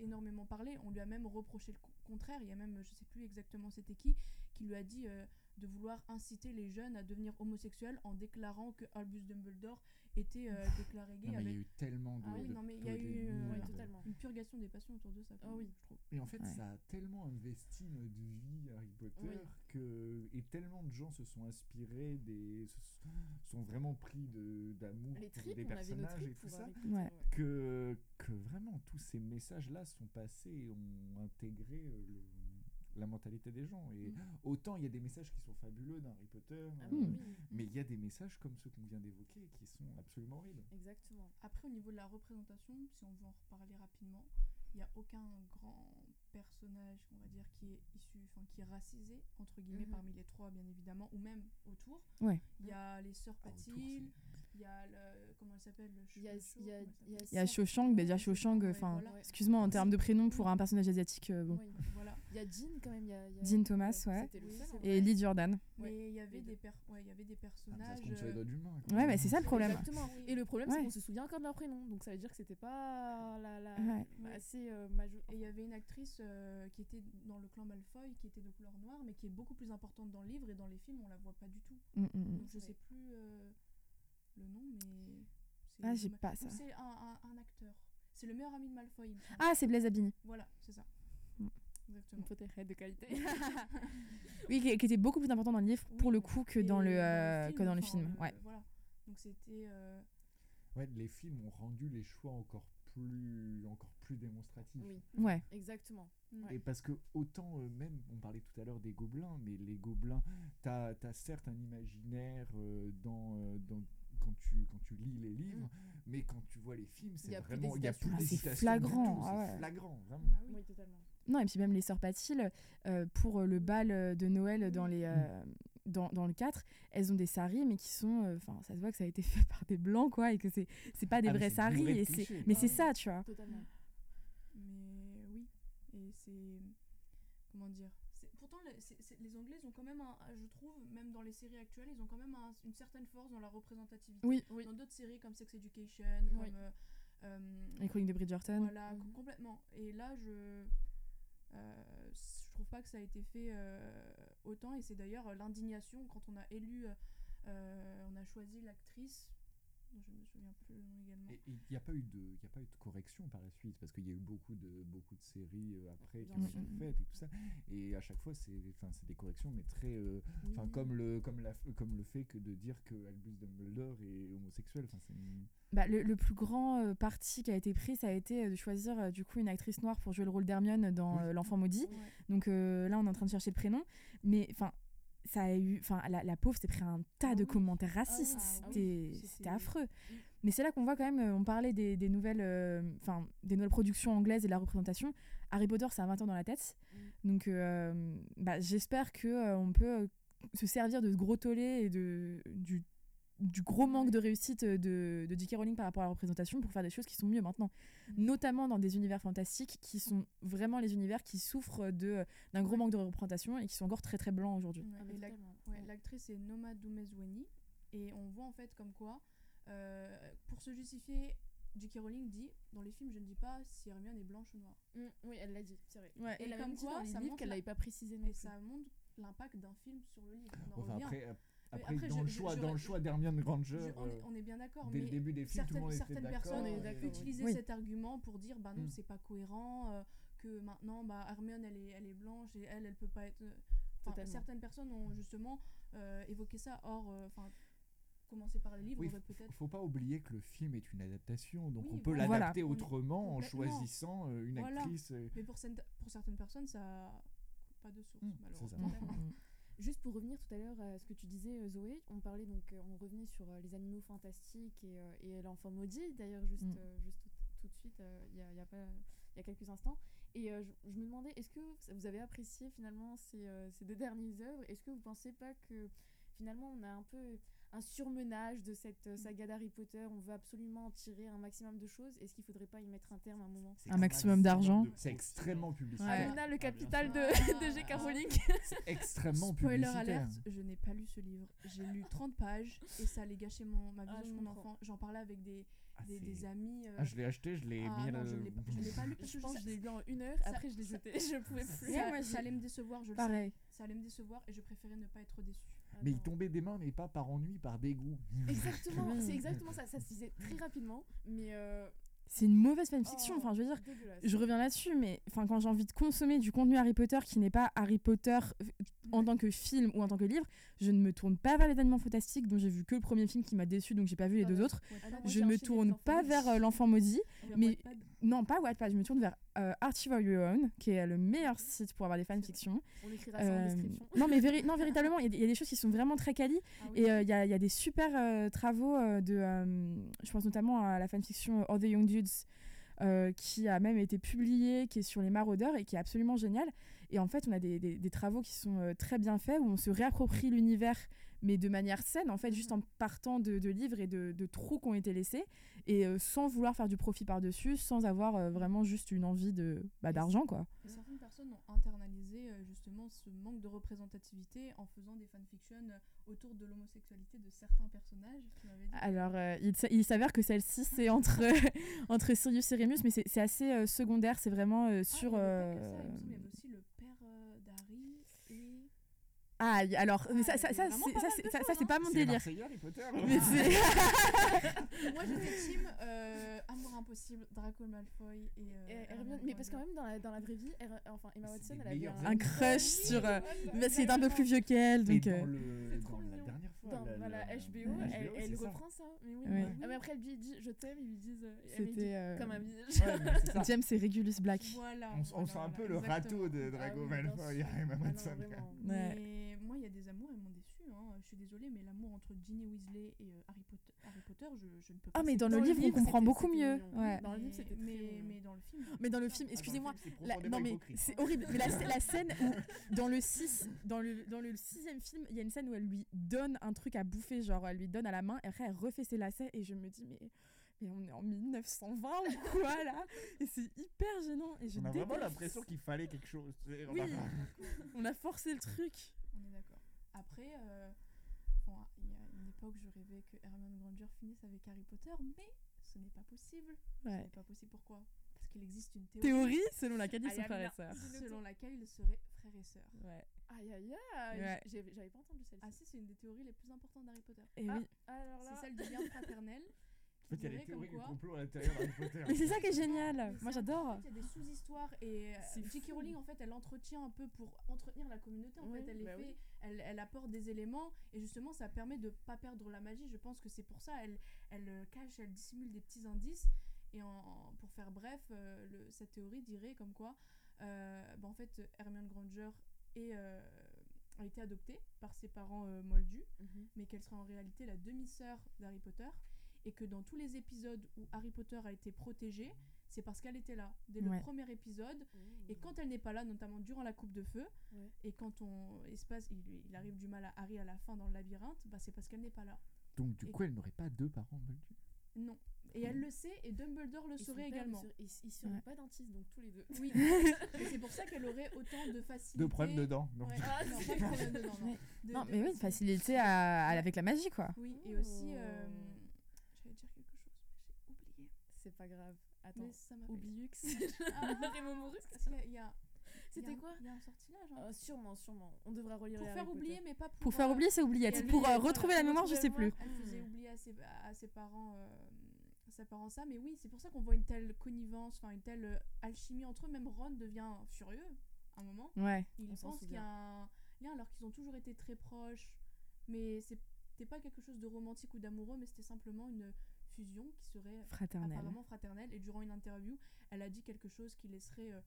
énormément parler. On lui a même reproché le co- contraire. Il y a même, je sais plus exactement c'était qui, qui lui a dit de vouloir inciter les jeunes à devenir homosexuels en déclarant que Albus Dumbledore était euh, déclaré gay Non, mais il y avec a eu tellement de. Ah oui, de non, mais il y a eu, euh, ouais, de- totalement une purgation des passions autour de ça. Ah oui. je trouve. Et en fait, Ouais. ça a tellement investi notre vie, Harry Potter, Oui. que et tellement de gens se sont inspirés, des, se sont vraiment pris de d'amour pour des personnages et tout ça, Ouais. que que vraiment tous ces messages-là sont passés et ont intégré euh, le- la mentalité des gens. Et Mm. autant il y a des messages qui sont fabuleux dans Harry Potter, Ah euh, oui, oui, mais il y a des messages comme ceux qu'on vient d'évoquer qui sont absolument horribles. exactement Après, au niveau de la représentation, si on veut en reparler rapidement, il n'y a aucun grand personnage, on va dire, qui est issu, enfin, qui est racisé, entre guillemets, Mhm. parmi les trois, bien évidemment, ou même autour. Ouais. Il y a les sœurs Ah, autour, Patil, y a le. Comment elle s'appelle le il y a il y a y a Shawshank, déjà Ouais, ouais, voilà. excuse-moi, en termes de prénom pour un personnage asiatique, euh, bon. Oui. Voilà. il y a Jean quand même il y a, il y a- Dean Thomas, ouais. seul hein. Et Lee Jordan. Mais il y avait des deux. per- ouais, il y avait des Ah, ça personnages. euh. Ouais, mais c'est ça le problème. exactement et le problème Ouais. c'est qu'on se souvient encore de leur prénom donc ça veut dire que c'était pas la, la Ouais. assez euh, Et il y avait une actrice euh, qui était dans le clan Malfoy, qui était de couleur noire, mais qui est beaucoup plus importante dans le livre et dans les films, on la voit pas du tout. Mm, mm, mm. Donc je Ouais. sais plus euh, le nom, mais. Ah, j'ai pas ça. C'est un, un- un acteur. C'est le meilleur ami de Malfoy. Ah, c'est Blaise Abini. Voilà, c'est ça. Mm. Exactement. une de qualité Oui, qui, qui était beaucoup plus important dans le livre, pour le coup, que dans le, euh, film, que dans le enfin, film. le- Ouais. Voilà. Donc c'était. euh, Ouais, les films ont rendu les choix encore plus, encore plus démonstratifs. oui Ouais. exactement Et parce que autant euh, même, on parlait tout à l'heure des gobelins, mais les gobelins, t'as as certes un imaginaire euh, dans, euh, dans quand tu quand tu lis les livres, mais quand tu vois les films, Il c'est y a plus vraiment il y a plus d'hésitation. Ah, c'est flagrant, ah c'est flagrant, vraiment. bah oui. oui totalement Non, et puis même les sœurs Patil, euh, pour euh, le bal euh, de Noël dans, les, euh, dans, dans le 4, elles ont des saris, mais qui sont. euh, Enfin, ça se voit que ça a été fait par des blancs, quoi, et que c'est c'est pas des Ah, vrais saris. Et mais c'est ça, tu vois. totalement Mais oui. Et c'est. Comment dire Pourtant, les, Anglais, ils ont quand même, un, je trouve, même dans les séries actuelles, ils ont quand même un- une certaine force dans la représentativité. Oui. oui Dans d'autres séries comme Sex Education, Oui. comme. euh, euh, Les chroniques de Bridgerton. Voilà, Mhm. complètement. Et là, je. euh, je trouve pas que ça a été fait euh, autant. Et c'est d'ailleurs euh, l'indignation quand on a élu. euh, on a choisi l'actrice. Dont Je me souviens plus le nom également. Et il n'y a pas eu de y a pas eu de correction par la suite parce qu'il y a eu beaucoup de beaucoup de séries euh, après qui ont été faites et tout ça et à chaque fois c'est enfin c'est des corrections mais très euh, enfin comme le comme la comme le fait que de dire que Albus Dumbledore est homosexuel enfin c'est une- Bah, le, le plus grand euh, parti qui a été pris, ça a été euh, de choisir euh, du coup une actrice noire pour jouer le rôle d'Hermione dans Oui. euh, L'Enfant Maudit. Ouais. Donc euh, là, on est en train de chercher le prénom. Mais enfin, ça a eu. Enfin, la, la pauvre s'est pris un tas Ah de oui. commentaires racistes. Ah C'était affreux. Mais c'est là qu'on voit quand même. euh, on parlait des, des nouvelles, euh, enfin, des nouvelles productions anglaises et de la représentation. Harry Potter, ça a 20 ans dans la tête. Donc, euh, bah, j'espère que euh, on peut se servir de ce gros tollé et de du du gros manque de réussite de, de J.K. Rowling par rapport à la représentation pour faire des choses qui sont mieux maintenant. Mm. Notamment dans des univers fantastiques qui sont vraiment les univers qui souffrent de- d'un gros manque de représentation et qui sont encore très très blancs aujourd'hui. Ouais, Ah, et ouais, l'actrice est Noma Dumezweni et on voit en fait comme quoi, euh, pour se justifier J.K. Rowling dit dans les films, je ne dis pas si Hermione est blanche ou noire. Mm, oui, elle l'a dit, c'est vrai. Ouais. Et elle a comme dit quoi, dans les ça livres montre qu'elle l'avait pas précisé non Et plus. ça montre l'impact d'un film sur le livre. On Enfin, revient. après, euh, après, après, dans, je- le je- choix, je- dans le choix d'Hermione Granger, Je- on, est, euh, on est bien d'accord, dès mais le début des films, tout le certaines, monde était certaines d'accord. On personnes et- d'accord. utiliser Oui. cet argument pour dire bah non Mm. c'est pas cohérent euh, que maintenant bah Hermione elle est elle est blanche et elle elle peut pas être euh, enfin, certaines personnes ont justement euh, évoqué ça or euh, enfin commencer par les livres Oui, peut-être faut pas oublier que le film est une adaptation, donc Oui, on peut l'adapter Voilà. autrement en choisissant euh, une Voilà. actrice. euh, mais pour, certaines- pour certaines personnes ça coule pas de source Mm, c'est ça. malheureusement Juste pour revenir tout à l'heure à ce que tu disais, euh, Zoé, on parlait donc, euh, on revenait sur euh, les animaux fantastiques et, et l'enfant maudit, d'ailleurs, juste, Mm. juste tout, tout de suite, il y, a, y a y a quelques instants. Et je, je me demandais, est-ce que vous avez apprécié finalement ces, ces deux dernières œuvres? Est-ce que vous pensez pas que finalement on a un peu un surmenage de cette euh, saga d'Harry Potter On veut absolument en tirer un maximum de choses. Est-ce qu'il faudrait pas y mettre un terme à un moment? C'est Un maximum d'argent. C'est extrêmement publicitaire. Ouais. Amina, le Ah, capital de, Ah. de J.K. Rowling. C'est extrêmement Spoiler publicitaire. alerte, je n'ai pas lu ce livre. J'ai lu 30 pages et ça allait gâcher mon, ma Ah, vision je de mon enfant. J'en parlais avec des, Ah, des, amis. euh, Ah, je l'ai acheté, je l'ai ah mis à non, la- je l'ai pas- je l'ai pas lu parce Je pense que je l'ai lu en une heure, ça- après je l'ai jeté, je pouvais plus. Ça, allait me décevoir, je le sais. Pareil. Ça allait me décevoir et je préférais ne pas être déçue. Ah Mais il tombait des mains, mais pas par ennui, par dégoût. Exactement, c'est exactement ça, ça se disait très rapidement, mais euh, C'est une mauvaise fanfiction. oh, Enfin, je veux dire, je reviens là-dessus, mais enfin, quand j'ai envie de consommer du contenu Harry Potter qui n'est pas Harry Potter euh, en tant que film ou en tant que livre, je ne me tourne pas vers les animaux fantastiques, dont j'ai vu que le premier film qui m'a déçu, donc j'ai pas vu les deux Pareil. autres. Ah non, moi, Je j'ai me tourne pas vers euh, l'enfant maudit. Mais-. Non, pas Wattpad, je me tourne vers euh, Archive of Your Own, qui est le meilleur site pour avoir des fanfictions. On écrira ça en Euh, description. non, mais véri- non, véritablement, il y, a des- il y a des choses qui sont vraiment très quali. Ah oui. Et euh, il y, a, il y a des super euh, travaux euh, de. je pense notamment à la fanfiction All the Young Dudes, qui a même été publiée, qui est sur les maraudeurs et qui est absolument géniale. Et en fait, on a des, des- des travaux qui sont très bien faits, où on se réapproprie l'univers, mais de manière saine, en fait, juste en partant de, de livres et de, de trous qui ont été laissés, et euh, sans vouloir faire du profit par-dessus, sans avoir euh, vraiment juste une envie de bah, d'argent, quoi. Et Certaines personnes ont internalisé euh, justement ce manque de représentativité en faisant des fanfictions autour de l'homosexualité de certains personnages dit. Alors, il, s'avère que celle-ci, c'est entre, entre Sirius et Remus, mais c'est assez secondaire, c'est vraiment Ah, sur... il y avait pas que ça, il me semble, il y avait aussi le père euh, d'Harry et. Ah, y- alors, mais ça, Ah, ça, ça, c'est- pas hein. pas mon délire. Marseillais, Harry Potter Mais c'est... Moi j'étais team euh, Amour impossible, Draco Malfoy et. euh, Et Hermione Hermione- mais parce que même dans la, dans la vraie vie, enfin Emma Watson, elle a eu meilleurs un, un crush sur... euh, parce qu'il est un peu plus vieux qu'elle, donc... euh, dans, le, C'est dans trop la mignon. dernière fois, Dans la- la la- HBO, elle, reprend ça. Mais oui, Ouais. Ah, mais après elle lui dit je t'aime, ils lui disent euh, elle lui dit, C'était... euh, comme un visage. C'est Regulus Black. Voilà. On, sent un peu le râteau de Ah bien Malfoy et Emma Ah Watson. Ouais. Mais moi, il y a des amours, elles m'ont déçu. Hein. Je suis désolée, mais l'amour entre Ginny Weasley et euh, Harry, Potter, Harry Potter, je, je ne peux pas. Ah, mais dans le livre, on comprend beaucoup mieux. Ouais. Dans le livre, Mais- c'était mais, dans le film. Mais dans le film, Ah, excusez-moi, La- non mais c'est horrible. Mais la, la scène où dans le 6, dans le dans le sixième film, il y a une scène où elle lui donne un truc à bouffer, genre elle lui donne à la main, et après elle refait ses lacets et je me dis mais mais on est en 1920 ou quoi là? Et c'est hyper gênant et je On a vraiment déteste. l'impression qu'il fallait quelque chose. on Oui. a- On a forcé le truc. On est d'accord. Après, euh, y a une époque, je rêvais que Hermione Granger finisse avec Harry Potter, mais ce n'est pas possible. Ce Ouais. n'est pas possible. Pourquoi? Parce qu'il existe une théorie, Théorie selon laquelle ils Allez, sont frères et sœurs. selon laquelle ils seraient frères et sœurs. Ouais. Aïe aïe aïe, Ouais. j'avais j'avais pas entendu celle-ci. Ah si, c'est une des théories les plus importantes d'Harry Potter. Et Ah, oui. alors là, C'est celle du lien fraternel. En fait, il y a les théories du complot à l'intérieur d'Harry Potter. Mais c'est ça qui est génial. Moi j'adore. En fait, il y a des sous-histoires et euh, C'est J.K. Rowling en fait elle entretient un peu pour entretenir la communauté en Oui, fait elle, les bah fait, oui. elle, elle apporte des éléments et justement ça permet de pas perdre la magie je pense que c'est pour ça elle, elle euh, cache elle dissimule des petits indices et en, pour faire bref euh, le- cette théorie dirait comme quoi euh, bah, en fait Hermione Granger est, euh, a été adoptée par ses parents euh, moldus Mhm. mais qu'elle sera en réalité la demi-sœur d'Harry Potter et que dans tous les épisodes où Harry Potter a été protégé, c'est parce qu'elle était là dès Ouais. le premier épisode et quand elle n'est pas là, notamment durant la coupe de feu, Ouais. et quand on il, se passe, il, il arrive du mal à Harry à la fin dans le labyrinthe, bah c'est parce qu'elle n'est pas là. Donc, du Et- coup, elle n'aurait pas deux parents moldus. Non. Et elle le sait et Dumbledore le saurait également. Ils, ils seraient Ouais. pas dentistes, donc tous les deux. Oui. c'est pour ça qu'elle aurait autant de facilité. Deux problèmes dedans. Ouais. Ah, non, pas de problème dedans, non. De- Non de mais oui, une facilité. à- avec la magie quoi. Oui, et aussi, Oh. euh, j'allais dire quelque chose, mais j'ai oublié. C'est pas grave. Attends, m'a fait- Oubliux. Ah, Raymond C'était quoi Il y a un sortilège. hein. Euh, Sûrement, sûrement. On devra relire pour faire oublier, Potter. mais pas pour. Pour faire euh, oublier, c'est oubliette. et Pour euh, retrouver la mémoire, je sais plus. Elle faisait Hmm. oublier à ses, à ses parents, euh, à ses parents ça, mais oui, c'est pour ça qu'on voit une telle connivence, enfin une telle euh, alchimie entre eux. Même Ron devient furieux à un moment. Ouais. Il pense qu'il y a un lien alors qu'ils ont toujours été très proches, mais c'était pas quelque chose de romantique ou d'amoureux, mais c'était simplement une fusion qui serait Fraternelle. apparemment fraternelle. Et durant une interview, elle a dit quelque chose qui laisserait euh,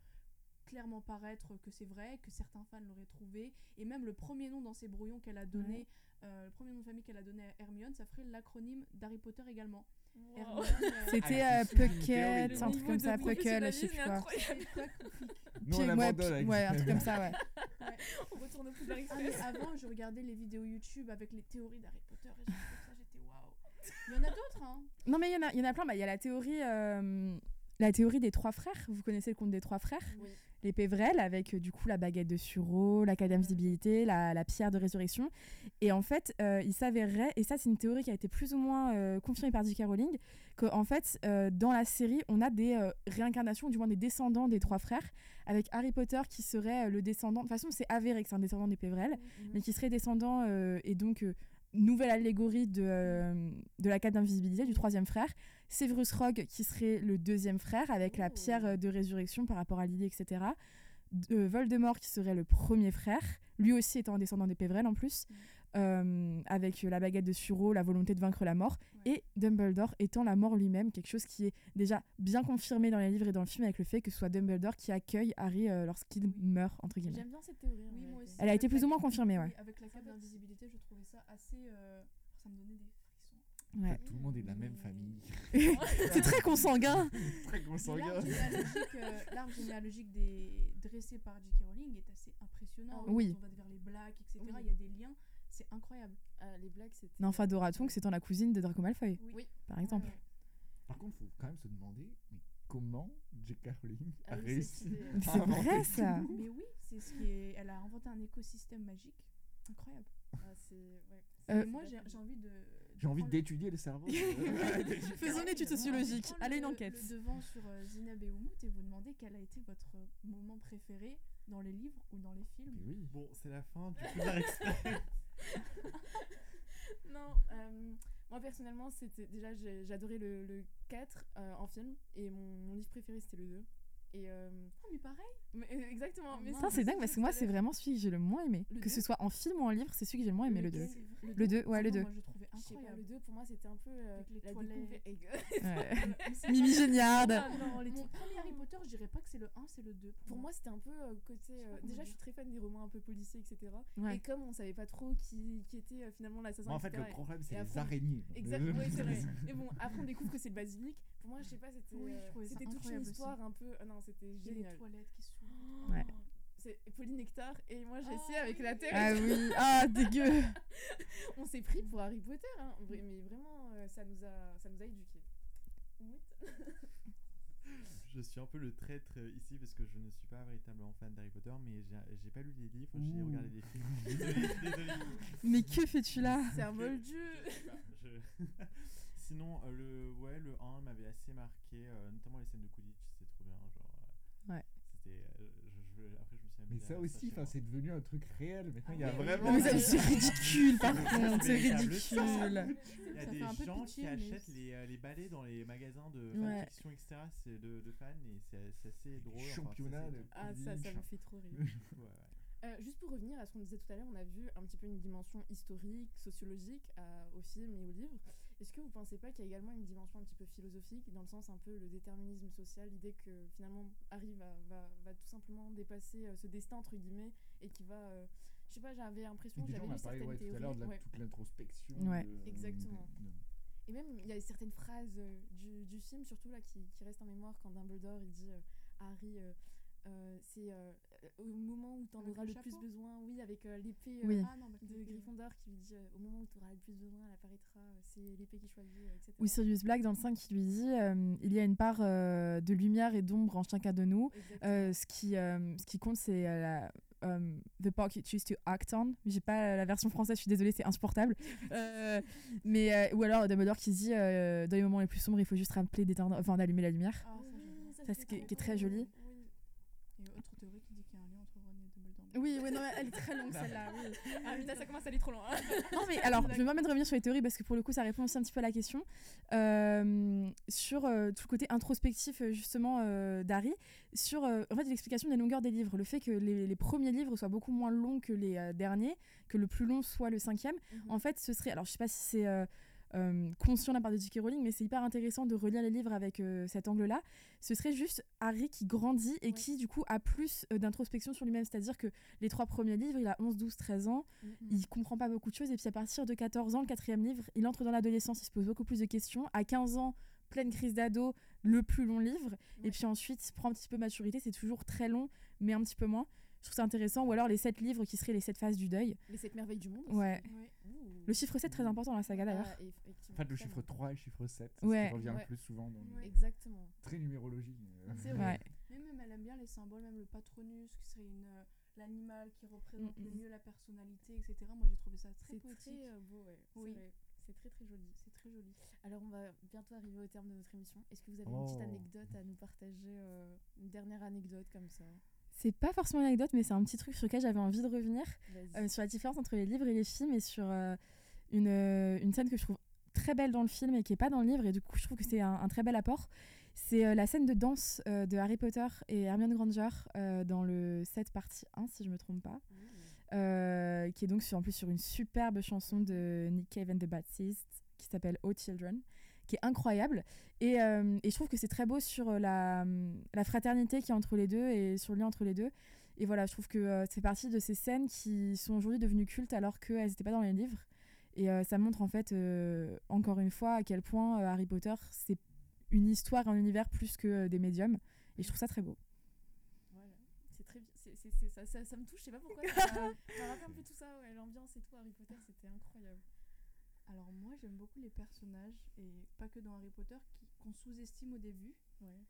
clairement paraître que c'est vrai, que certains fans l'auraient trouvé. Et même le premier nom dans ses brouillons qu'elle a donné, euh, le premier nom de famille qu'elle a donné à Hermione, ça ferait l'acronyme d'Harry Potter également. Wow. Euh, C'était euh, Puckett, un truc comme ça, Puckle, je sais plus quoi. Nous, on ouais, abandonne puis- avec ouais, un truc comme ça, ouais. On retourne au Poudlard Ah, avant, je regardais les vidéos YouTube avec les théories d'Harry Potter et j'ai trouvé ça. Il y en a d'autres, hein. Non, mais il y, en a- il y en a plein. Bah, Il y a la théorie, euh, la théorie des trois frères. Vous connaissez le conte des trois frères? Oui. Les Pévrel, avec euh, du coup la baguette de Suro, la cadame visibilité, la, la pierre de résurrection. Et en fait, euh, il s'avérerait, et ça c'est une théorie qui a été plus ou moins euh, confirmée par J.K. Rowling, qu'en fait, euh, dans la série, on a des euh, réincarnations, ou du moins des descendants des trois frères, avec Harry Potter qui serait euh, le descendant. De toute façon, c'est avéré que c'est un descendant des Pévrel, Mhm. mais qui serait descendant euh, et donc euh, nouvelle allégorie de, euh, de la quête d'invisibilité du troisième frère. Severus Rogue qui serait le deuxième frère avec la pierre euh, de résurrection par rapport à l'idée, etc. Euh, Voldemort qui serait le premier frère, lui aussi étant un descendant des Pévrel en plus, euh, avec la baguette de Suro, la volonté de vaincre la mort, Ouais. et Dumbledore étant la mort lui-même, quelque chose qui est déjà bien confirmé dans les livres et dans le film avec le fait que ce soit Dumbledore qui accueille Harry euh, lorsqu'il Oui. meurt, entre guillemets. J'aime bien cette théorie. Oui, moi aussi. Elle a été plus la ou moins confirmée, ouais. avec la cape d'invisibilité, je trouvais ça assez. euh, Ça me donnait des frissons. Ouais. Tout le monde est de la même famille. c'est très consanguin. Très consanguin. L'arbre généalogique, euh, l'arbre généalogique des... dressé par J.K. Rowling est assez impressionnant. Ah oui. Quand on va vers les Blacks, etc., Oui. il y a des liens. C'est incroyable. Ah, les blagues, c'était. Nymphadora Tonks étant la cousine de Draco Malfoy, Oui. par exemple. Ouais. Par contre, faut quand même se demander mais comment J.K. Rowling Ah a oui, réussi. c'est- Ah, C'est vrai ça. Mais oui, c'est ce qui est. Elle a inventé un écosystème magique incroyable. Ah, c'est. Ouais. Euh, moi, j'ai envie de. J'ai envie d'étudier le cerveau. Faisons une étude sociologique. Allez, une enquête. Le devant sur euh, Zineb et Oumout et vous demander quel a été votre moment préféré dans les livres ou dans les films. Oui. Bon, c'est la fin du Express. Non, euh, moi personnellement, c'était déjà j'adorais le, le 4 euh, en film et mon, mon livre préféré c'était le 2. Et euh, Oh, mais pareil. mais, euh, exactement. Oh, mais mince. Ça, c'est dingue parce que moi, c'est vraiment celui que j'ai le moins aimé. Le Que ce soit en film ou en livre, c'est celui que j'ai le moins aimé, le 2. Lequel C'est vrai. Le 2, ouais, le 2. Moi, je sais pas, incroyable. le 2 pour moi c'était un peu euh, Avec les la toilettes. Et- Ouais. Mimi. Géniarde. Non, les Mon trucs- premier Harry Potter, je dirais pas que c'est le 1, c'est le 2. Pour moi, c'était un peu euh, côté. Euh, déjà, je suis très fan des romans un peu policiers, etc. Ouais. Et comme on savait pas trop qui, qui était euh, finalement l'assassin, en fait, etc., le problème, c'est Et les après- araignées. Exactement, oui, c'est vrai. Mais bon, après, on découvre que c'est le basilic. Pour moi, je sais pas, c'était Oui, c'était toute une incroyable aussi. histoire un peu. non, c'était Il y a les génial. toilettes qui s'ouvrent. Ouais. C'est Pauline Nectar et moi j'ai Oh, essayé avec oui. la terre. Ah oui, ah dégueu. On s'est pris pour Harry Potter, hein. Vra- mais vraiment euh, ça nous a ça nous a éduqués. Je suis un peu le traître euh, ici parce que je ne suis pas véritablement fan d'Harry Potter, mais j'ai j'ai pas lu les livres, j'ai regardé les films. Désolé, désolé. Mais que fais-tu là? C'est un moldu. Je sais pas, je- Sinon, euh, le, ouais, le 1 m'avait assez marqué, euh, notamment les scènes de Quidditch, c'était trop bien. Genre, euh, Ouais. C'était, euh, je- je- après, je me suis Mais ça aussi, enfin, moi. c'est devenu un truc réel. Maintenant, il y a oui. vraiment. Non, mais ça, c'est ridicule par contre, c'est ridicule. Il y a des gens qui mais achètent les, euh, les balais dans les magasins de Ouais. fanfiction, etc. C'est de, de fans et c'est assez drôle. Championnat Ah ça ça me fait trop rire. Ouais, ouais. Euh, juste pour revenir à ce qu'on disait tout à l'heure, on a vu un petit peu une dimension historique, sociologique à- au film et au livre. Est-ce que vous pensez pas qu'il y a également une dimension un petit peu philosophique, dans le sens un peu le déterminisme social, l'idée que finalement Harry va, va, va tout simplement dépasser euh, ce destin entre guillemets et qui va, euh, je sais pas, j'avais l'impression, Déjà, j'avais on a lu parlé certaines ouais, tout à théories, l'heure de la- ouais. toute l'introspection. Ouais. de- Exactement. de- de- et même il y a certaines phrases euh, du, du film surtout là qui, qui restent en mémoire quand Dumbledore il dit euh, Harry. Euh, euh, c'est euh, au moment où tu en Avec auras le le plus besoin, oui, avec euh, l'épée euh, Oui. Ah bah, de Gryffondor qui lui dit euh, au moment où tu auras le plus besoin, elle apparaîtra, euh, c'est l'épée qui choisit, euh, etc. Ou Sirius Black dans le 5 qui lui dit euh, il y a une part euh, de lumière et d'ombre en chacun de nous. Euh, ce, qui, euh, ce qui compte, c'est euh, la- um, The You Choose to Act On. J'ai pas la version française, je suis désolée, c'est insupportable. Euh, mais, euh, ou alors Dumbledore qui dit euh, Dans les moments les plus sombres, il faut juste rappeler d'éteindre, enfin d'allumer la lumière. Ah, ça, ça, qui est- est très joli. Oui. Et autre théorie qui dit qu'il y a un lien entre Ron et Dumbledore. Oui, oui, non, elle est très longue celle-là. Oui. Ah putain, ça commence à aller trop loin. Non, mais alors, je vais me permettre de revenir sur les théories parce que pour le coup, ça répond aussi un petit peu à la question. Euh, sur euh, tout le côté introspectif, euh, justement, euh, d'Harry, sur euh, en fait, l'explication des longueurs des livres. Le fait que les, les premiers livres soient beaucoup moins longs que les euh, derniers, que le plus long soit le cinquième. En fait, ce serait. Alors, je sais pas si c'est. Euh, conscient de la part de J.K. Rowling, mais c'est hyper intéressant de relire les livres avec euh, cet angle-là. Ce serait juste Harry qui grandit et Ouais. qui, du coup, a plus euh, d'introspection sur lui-même. C'est-à-dire que les trois premiers livres, il a 11, 12, 13 ans, Mhm. il comprend pas beaucoup de choses et puis à partir de 14 ans, le quatrième livre, il entre dans l'adolescence, il se pose beaucoup plus de questions. À 15 ans, pleine crise d'ado, le plus long livre. Ouais. Et puis ensuite, il prend un petit peu maturité, c'est toujours très long, mais un petit peu moins. Je trouve ça intéressant. Ou alors les sept livres qui seraient les sept phases du deuil. Les sept merveilles du monde. aussi. Ouais. Le chiffre 7 très important dans la saga d'ailleurs. Ah, effectivement, En fait, le chiffre totalement. 3 et le chiffre 7, c'est Ouais. ce qui revient Ouais. le plus souvent dans le... Exactement. Très numérologie. euh. C'est vrai. Mais même elle aime bien les symboles, même le patronus, qui serait une, euh, l'animal qui représente Mm, le mm. mieux la personnalité, etc. Moi j'ai trouvé ça très poétique. très euh, beau, ouais. Oui. C'est très très joli. C'est très joli. Alors on va bientôt arriver au terme de notre émission. Est-ce que vous avez une petite Oh. anecdote à nous partager euh, Une dernière anecdote comme ça? C'est pas forcément une anecdote, mais c'est un petit truc sur lequel j'avais envie de revenir. Euh, sur la différence entre les livres et les films et sur euh, une, euh, une scène que je trouve très belle dans le film et qui est pas dans le livre et du coup je trouve que c'est un, un très bel apport. C'est euh, la scène de danse de Harry Potter et Hermione Granger dans le 7 partie 1 si je me trompe pas. Euh, qui est donc sur, en plus sur une superbe chanson de Nick Cave and the Baptist qui s'appelle Oh Children, qui est incroyable. Et, euh, et je trouve que c'est très beau sur euh, la, la fraternité qui est entre les deux et sur le lien entre les deux. Et voilà, je trouve que euh, c'est partie de ces scènes qui sont aujourd'hui devenues cultes alors qu'elles n'étaient pas dans les livres. Et ça montre en fait, encore une fois, à quel point Harry Potter, c'est une histoire, un univers plus que des médiums. Et je trouve ça très beau. Voilà. C'est très bien. Ça, ça, ça me touche, je sais pas pourquoi. Ça ça m'a rappelé un peu tout ça, l'ambiance et tout. Harry Potter, c'était incroyable. J'aime beaucoup les personnages, et pas que dans Harry Potter, qui- qu'on sous-estime au début. Ouais.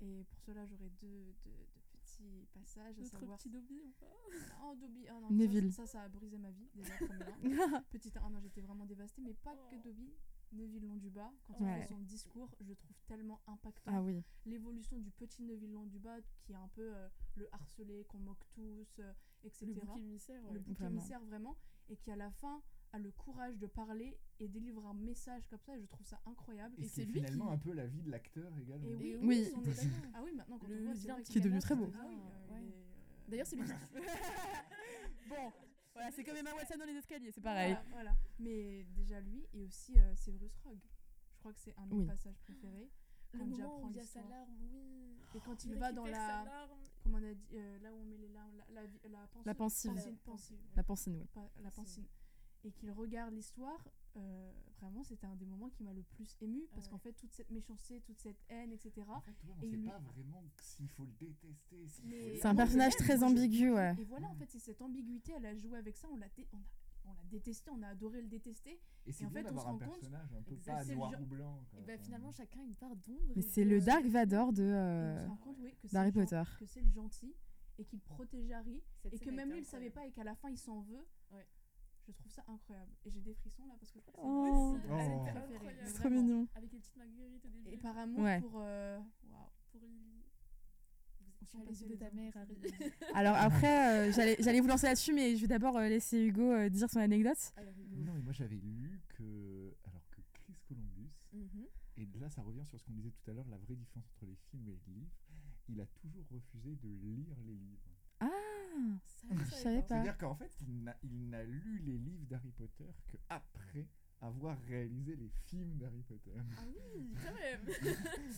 Et pour cela j'aurais deux, deux, deux petits passages à Notre savoir... petit Dobby ou pas Oh Dobby, ah non, Neville. Ça, ça, ça a brisé ma vie déjà premièrement. Petite ah non j'étais vraiment dévastée, mais pas que Oh. Dobby. Neville Londubat, quand Ouais. il fait son discours, je le trouve tellement impactant. Ah oui. L'évolution du petit Neville Londubat, qui est un peu euh, le harcelé, qu'on moque tous, euh, etc. Le bouc émissaire, ouais. le bouc émissaire vraiment, et qui à la fin a le courage de parler et délivre un message comme ça, et je trouve ça incroyable. Et Et c'est finalement qui- un peu la vie de l'acteur également. Et oui, Oui. d'accord. Ah oui, maintenant quand Le on voit, c'est Qui est devenu très beau. Ah oui, euh, ouais. euh, D'ailleurs, c'est lui. Bon, voilà, c'est comme Emma Watson dans les escaliers, c'est Voilà, voilà. Mais déjà lui et aussi euh, Severus Rogue. Je crois que c'est un de mes Oui. passages préférés. Le Quand moment où il y a sa larme, oui. Et quand il Il va dans la, comment on a dit, euh, là où on met les larmes, la, la, la pensive, La pensive. pensine, La pensée, oui. la Pensine. Et qu'il regarde l'histoire, euh, vraiment c'était un des moments qui m'a le plus ému parce Ouais. qu'en fait toute cette méchanceté, toute cette haine, etc. En fait, ouais, on Et sait lui- pas vraiment s'il faut le détester. Mais- C'est un personnage même, très ambigu, ouais. Et voilà en fait c'est cette ambiguïté, elle a joué avec ça, on l'a dé- on a, on l'a détesté, on a adoré le détester. Et c'est en fait, on se un rend compte- personnage un peu pas noir genre- ou blanc. quoi. Et bah finalement, chacun une part d'ombre. Mais et c'est le Dark Vador de. Et euh, oui, que c'est d'Harry le gen- Potter. que c'est le gentil et qu'il protège Harry Cette et que même lui il savait pas et qu'à la fin il s'en veut. Je trouve ça incroyable et j'ai des frissons là parce que je crois que c'est Oh. Oh. scènes C'est trop mignon. Avec les petites marguerites au début. Et par amour Ouais. pour euh, waouh. Pour Lily. Les yeux de ta mère. Harry. Alors après, euh, j'allais j'allais vous lancer là-dessus, mais je vais d'abord euh, laisser Hugo euh, dire son anecdote. Alors, Hugo. Non, mais moi j'avais lu que. Alors que Chris Columbus, Mhm. et là ça revient sur ce qu'on disait tout à l'heure, la vraie différence entre les films et les livres, il a toujours refusé de lire les livres. Ah, Ça, Je savais pas. C'est-à-dire qu'en fait, il n'a- lu les livres d'Harry Potter que après avoir réalisé les films d'Harry Potter. Ah oui, quand même.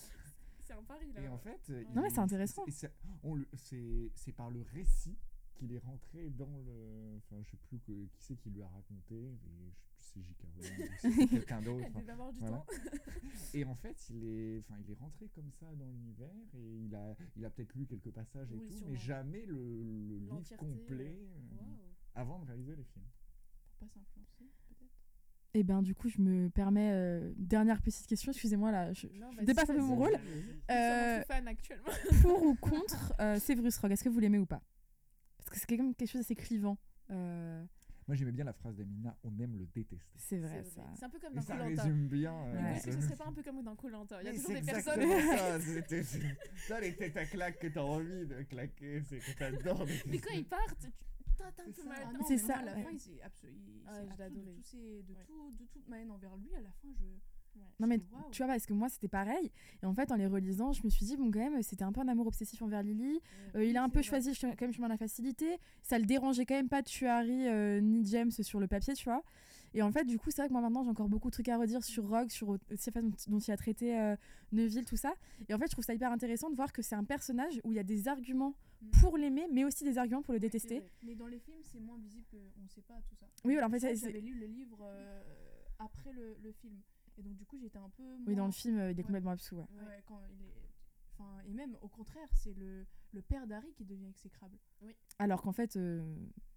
c'est un pari là. Et en fait, Non, mais c'est intéressant. et c'est- on le- C'est c'est par le récit qu'il est rentré dans le. Enfin, je sais plus que- qui c'est qui lui a raconté, mais je sais plus si c'est J.K. Rowling quelqu'un d'autre. Du Voilà. temps. Et en fait, il est, enfin, il est rentré comme ça dans l'univers et il a, il a peut-être lu quelques passages et Oui, tout, sûrement. mais jamais le, le livre complet euh, euh, avant de réaliser les films. Pour pas s'influencer peut-être. Et ben du coup, je me permets euh, dernière petite question. Excusez-moi là, je, Non, je dépasse un peu mon rôle. Euh, fans actuellement. pour ou contre euh, Severus Rogue Est-ce que vous l'aimez ou pas? Que c'est quand même quelque chose d'assez clivant. Euh, Moi, j'aimais bien la phrase d'Amina on aime le détester. c'est vrai, C'est ça. vrai. C'est un peu comme dans ça Colanta. résume bien. euh, Ouais. Est-ce que ce serait pas un peu comme dans Colanta Il y a toujours des personnes. ça. c'était- Ça, les têtes à claque que t'as envie de claquer, c'est que t'adores. Mais quand ils partent, C'est peu ça. mal. Ah ça, à la ouais. fin, il s'est abso- il Ah, s'est je l'ai absous de, adoré. tous ses- de, Ouais. tout, de toute ma haine envers lui. À la fin, je. Ouais. Non mais tu vois parce que moi c'était pareil et en fait en les relisant je me suis dit bon quand même c'était un peu un amour obsessif envers Lily Euh, il a un peu vrai. choisi ch- quand même chemin de la facilité ça le dérangeait quand même pas de tuer Harry euh, ni James sur le papier tu vois et en fait du coup c'est vrai que moi maintenant j'ai encore beaucoup de trucs à redire sur Rogue sur aussi la façon dont- il a traité euh, Neville tout ça et en fait je trouve ça hyper intéressant de voir que c'est un personnage où il y a des arguments Mm. pour l'aimer mais aussi des arguments pour le détester. Mais dans les films, c'est moins visible qu'on ne sait pas tout ça. oui voilà en fait j'avais lu le livre euh, après le, le film. Et donc, du coup, j'étais un peu. oui dans moins- le film euh, il est Ouais. complètement absous ouais. Ouais. Quand il est. Enfin, et même au contraire, c'est le, le père d'Harry qui devient exécrable. alors qu'en fait euh,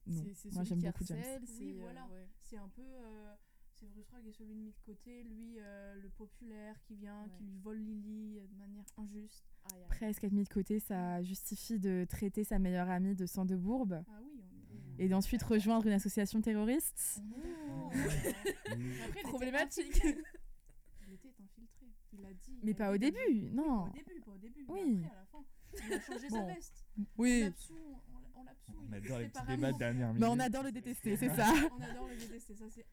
non C'est- c'est moi celui j'aime qui beaucoup James Oui, c'est, euh, voilà. ouais. C'est un peu. euh, c'est Rusrog est celui de mis de côté, lui, euh, le populaire qui vient, qui lui vole Lily euh, de manière injuste. Aïe, aïe. presque être mis de côté ça justifie de traiter sa meilleure amie de sang de bourbe Ah oui, on est. et d'ensuite rejoindre une association terroriste. Est. Mais- Après, Problématique. infiltré. Il était infiltré. Il l'a dit. Mais pas au début, non. au début, pas au début. Oui. Mais après, à la fin, il a changé sa veste. On Oui. l'absout, on l'a- on l'absout. On il est adore les petits débats de dernière minute. Mais on adore le détester, c'est ça. On adore le détester, ça c'est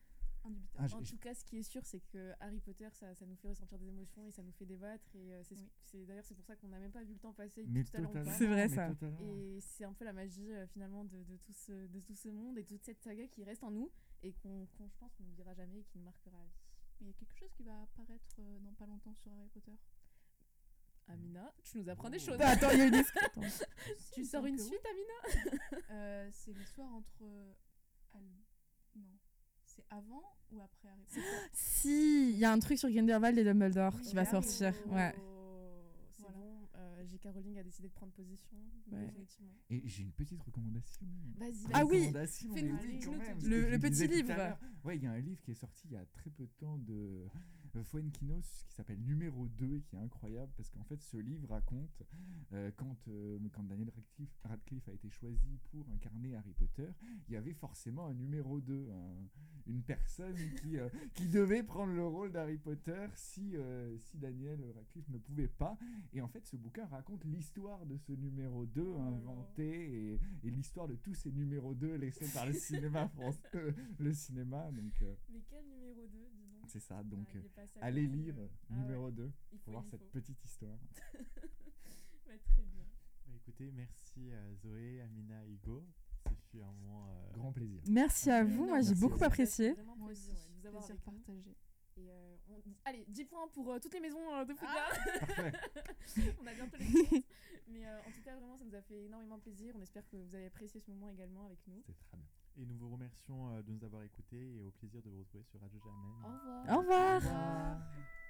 indubitable. Ah, En tout cas, ce qui est sûr, c'est que Harry Potter, ça, ça nous fait ressentir des émotions et ça nous fait débattre. Et euh, c'est ce- Oui. c'est d'ailleurs c'est pour ça qu'on n'a même pas vu le temps passer. Mais tout à l'heure, on. C'est vrai, ça. Et c'est un peu la magie euh, finalement de, de, tout ce, de tout ce monde et de toute cette saga qui reste en nous et qu'on, qu'on- je pense qu'on n'oubliera jamais et qui nous marquera à vie. Mais il y a quelque chose qui va apparaître euh, dans pas longtemps sur Harry Potter. Amina, tu nous apprends des choses. Bah, Attends, il y a une attends. tu sors une oui. suite, Amina Euh, c'est l'histoire entre. euh, Al- Non. C'est avant ou après Harry Potter? Si, il y a un truc sur Grindelwald et Dumbledore Oui, qui va ah oui, sortir. Oh, Ouais. C'est Voilà. bon, euh, J.K. Rowling a décidé de prendre position. Ouais. Définitivement. Et j'ai une petite recommandation. Vas-y, Ah oui Fais-nous- Le- petit livre. Ouais, il y a un livre qui est sorti il y a très peu de temps de Fuenquinos qui s'appelle Numéro 2 et qui est incroyable parce qu'en fait ce livre raconte euh, quand, euh, quand Daniel Radcliffe, Radcliffe a été choisi pour incarner Harry Potter, il y avait forcément un numéro 2, un- une personne qui, euh, qui devait prendre le rôle d'Harry Potter si, si Daniel Radcliffe ne pouvait pas. Et en fait ce bouquin raconte l'histoire de ce numéro 2 Oh là là. inventé et, et l'histoire de tous ces numéros 2 laissés par le cinéma français, le cinéma. Donc Mais quel numéro 2, dis donc c'est ça. Donc Ah, euh, à allez lire euh, euh, ah numéro ouais, 2 il faut, pour voir cette faut. petite histoire. Très bien. Bah, écoutez, merci euh, Zoé, Amina, Hugo. Ce fut un moment. euh, Grand plaisir. Merci à vous, Non, moi j'ai beaucoup apprécié. Moi aussi, ouais, de vous avoir plaisir partagé. Et euh, on- Allez, 10 points pour euh, toutes les maisons euh, de football. Parfait. on a bientôt les comptes. Mais euh, en tout cas, vraiment, ça nous a fait énormément plaisir. On espère que vous avez apprécié ce moment également avec nous. C'est très bien. Et nous vous remercions euh, de nous avoir écoutés et au plaisir de vous retrouver sur Radio Germaine. Au revoir. Au revoir. Au revoir.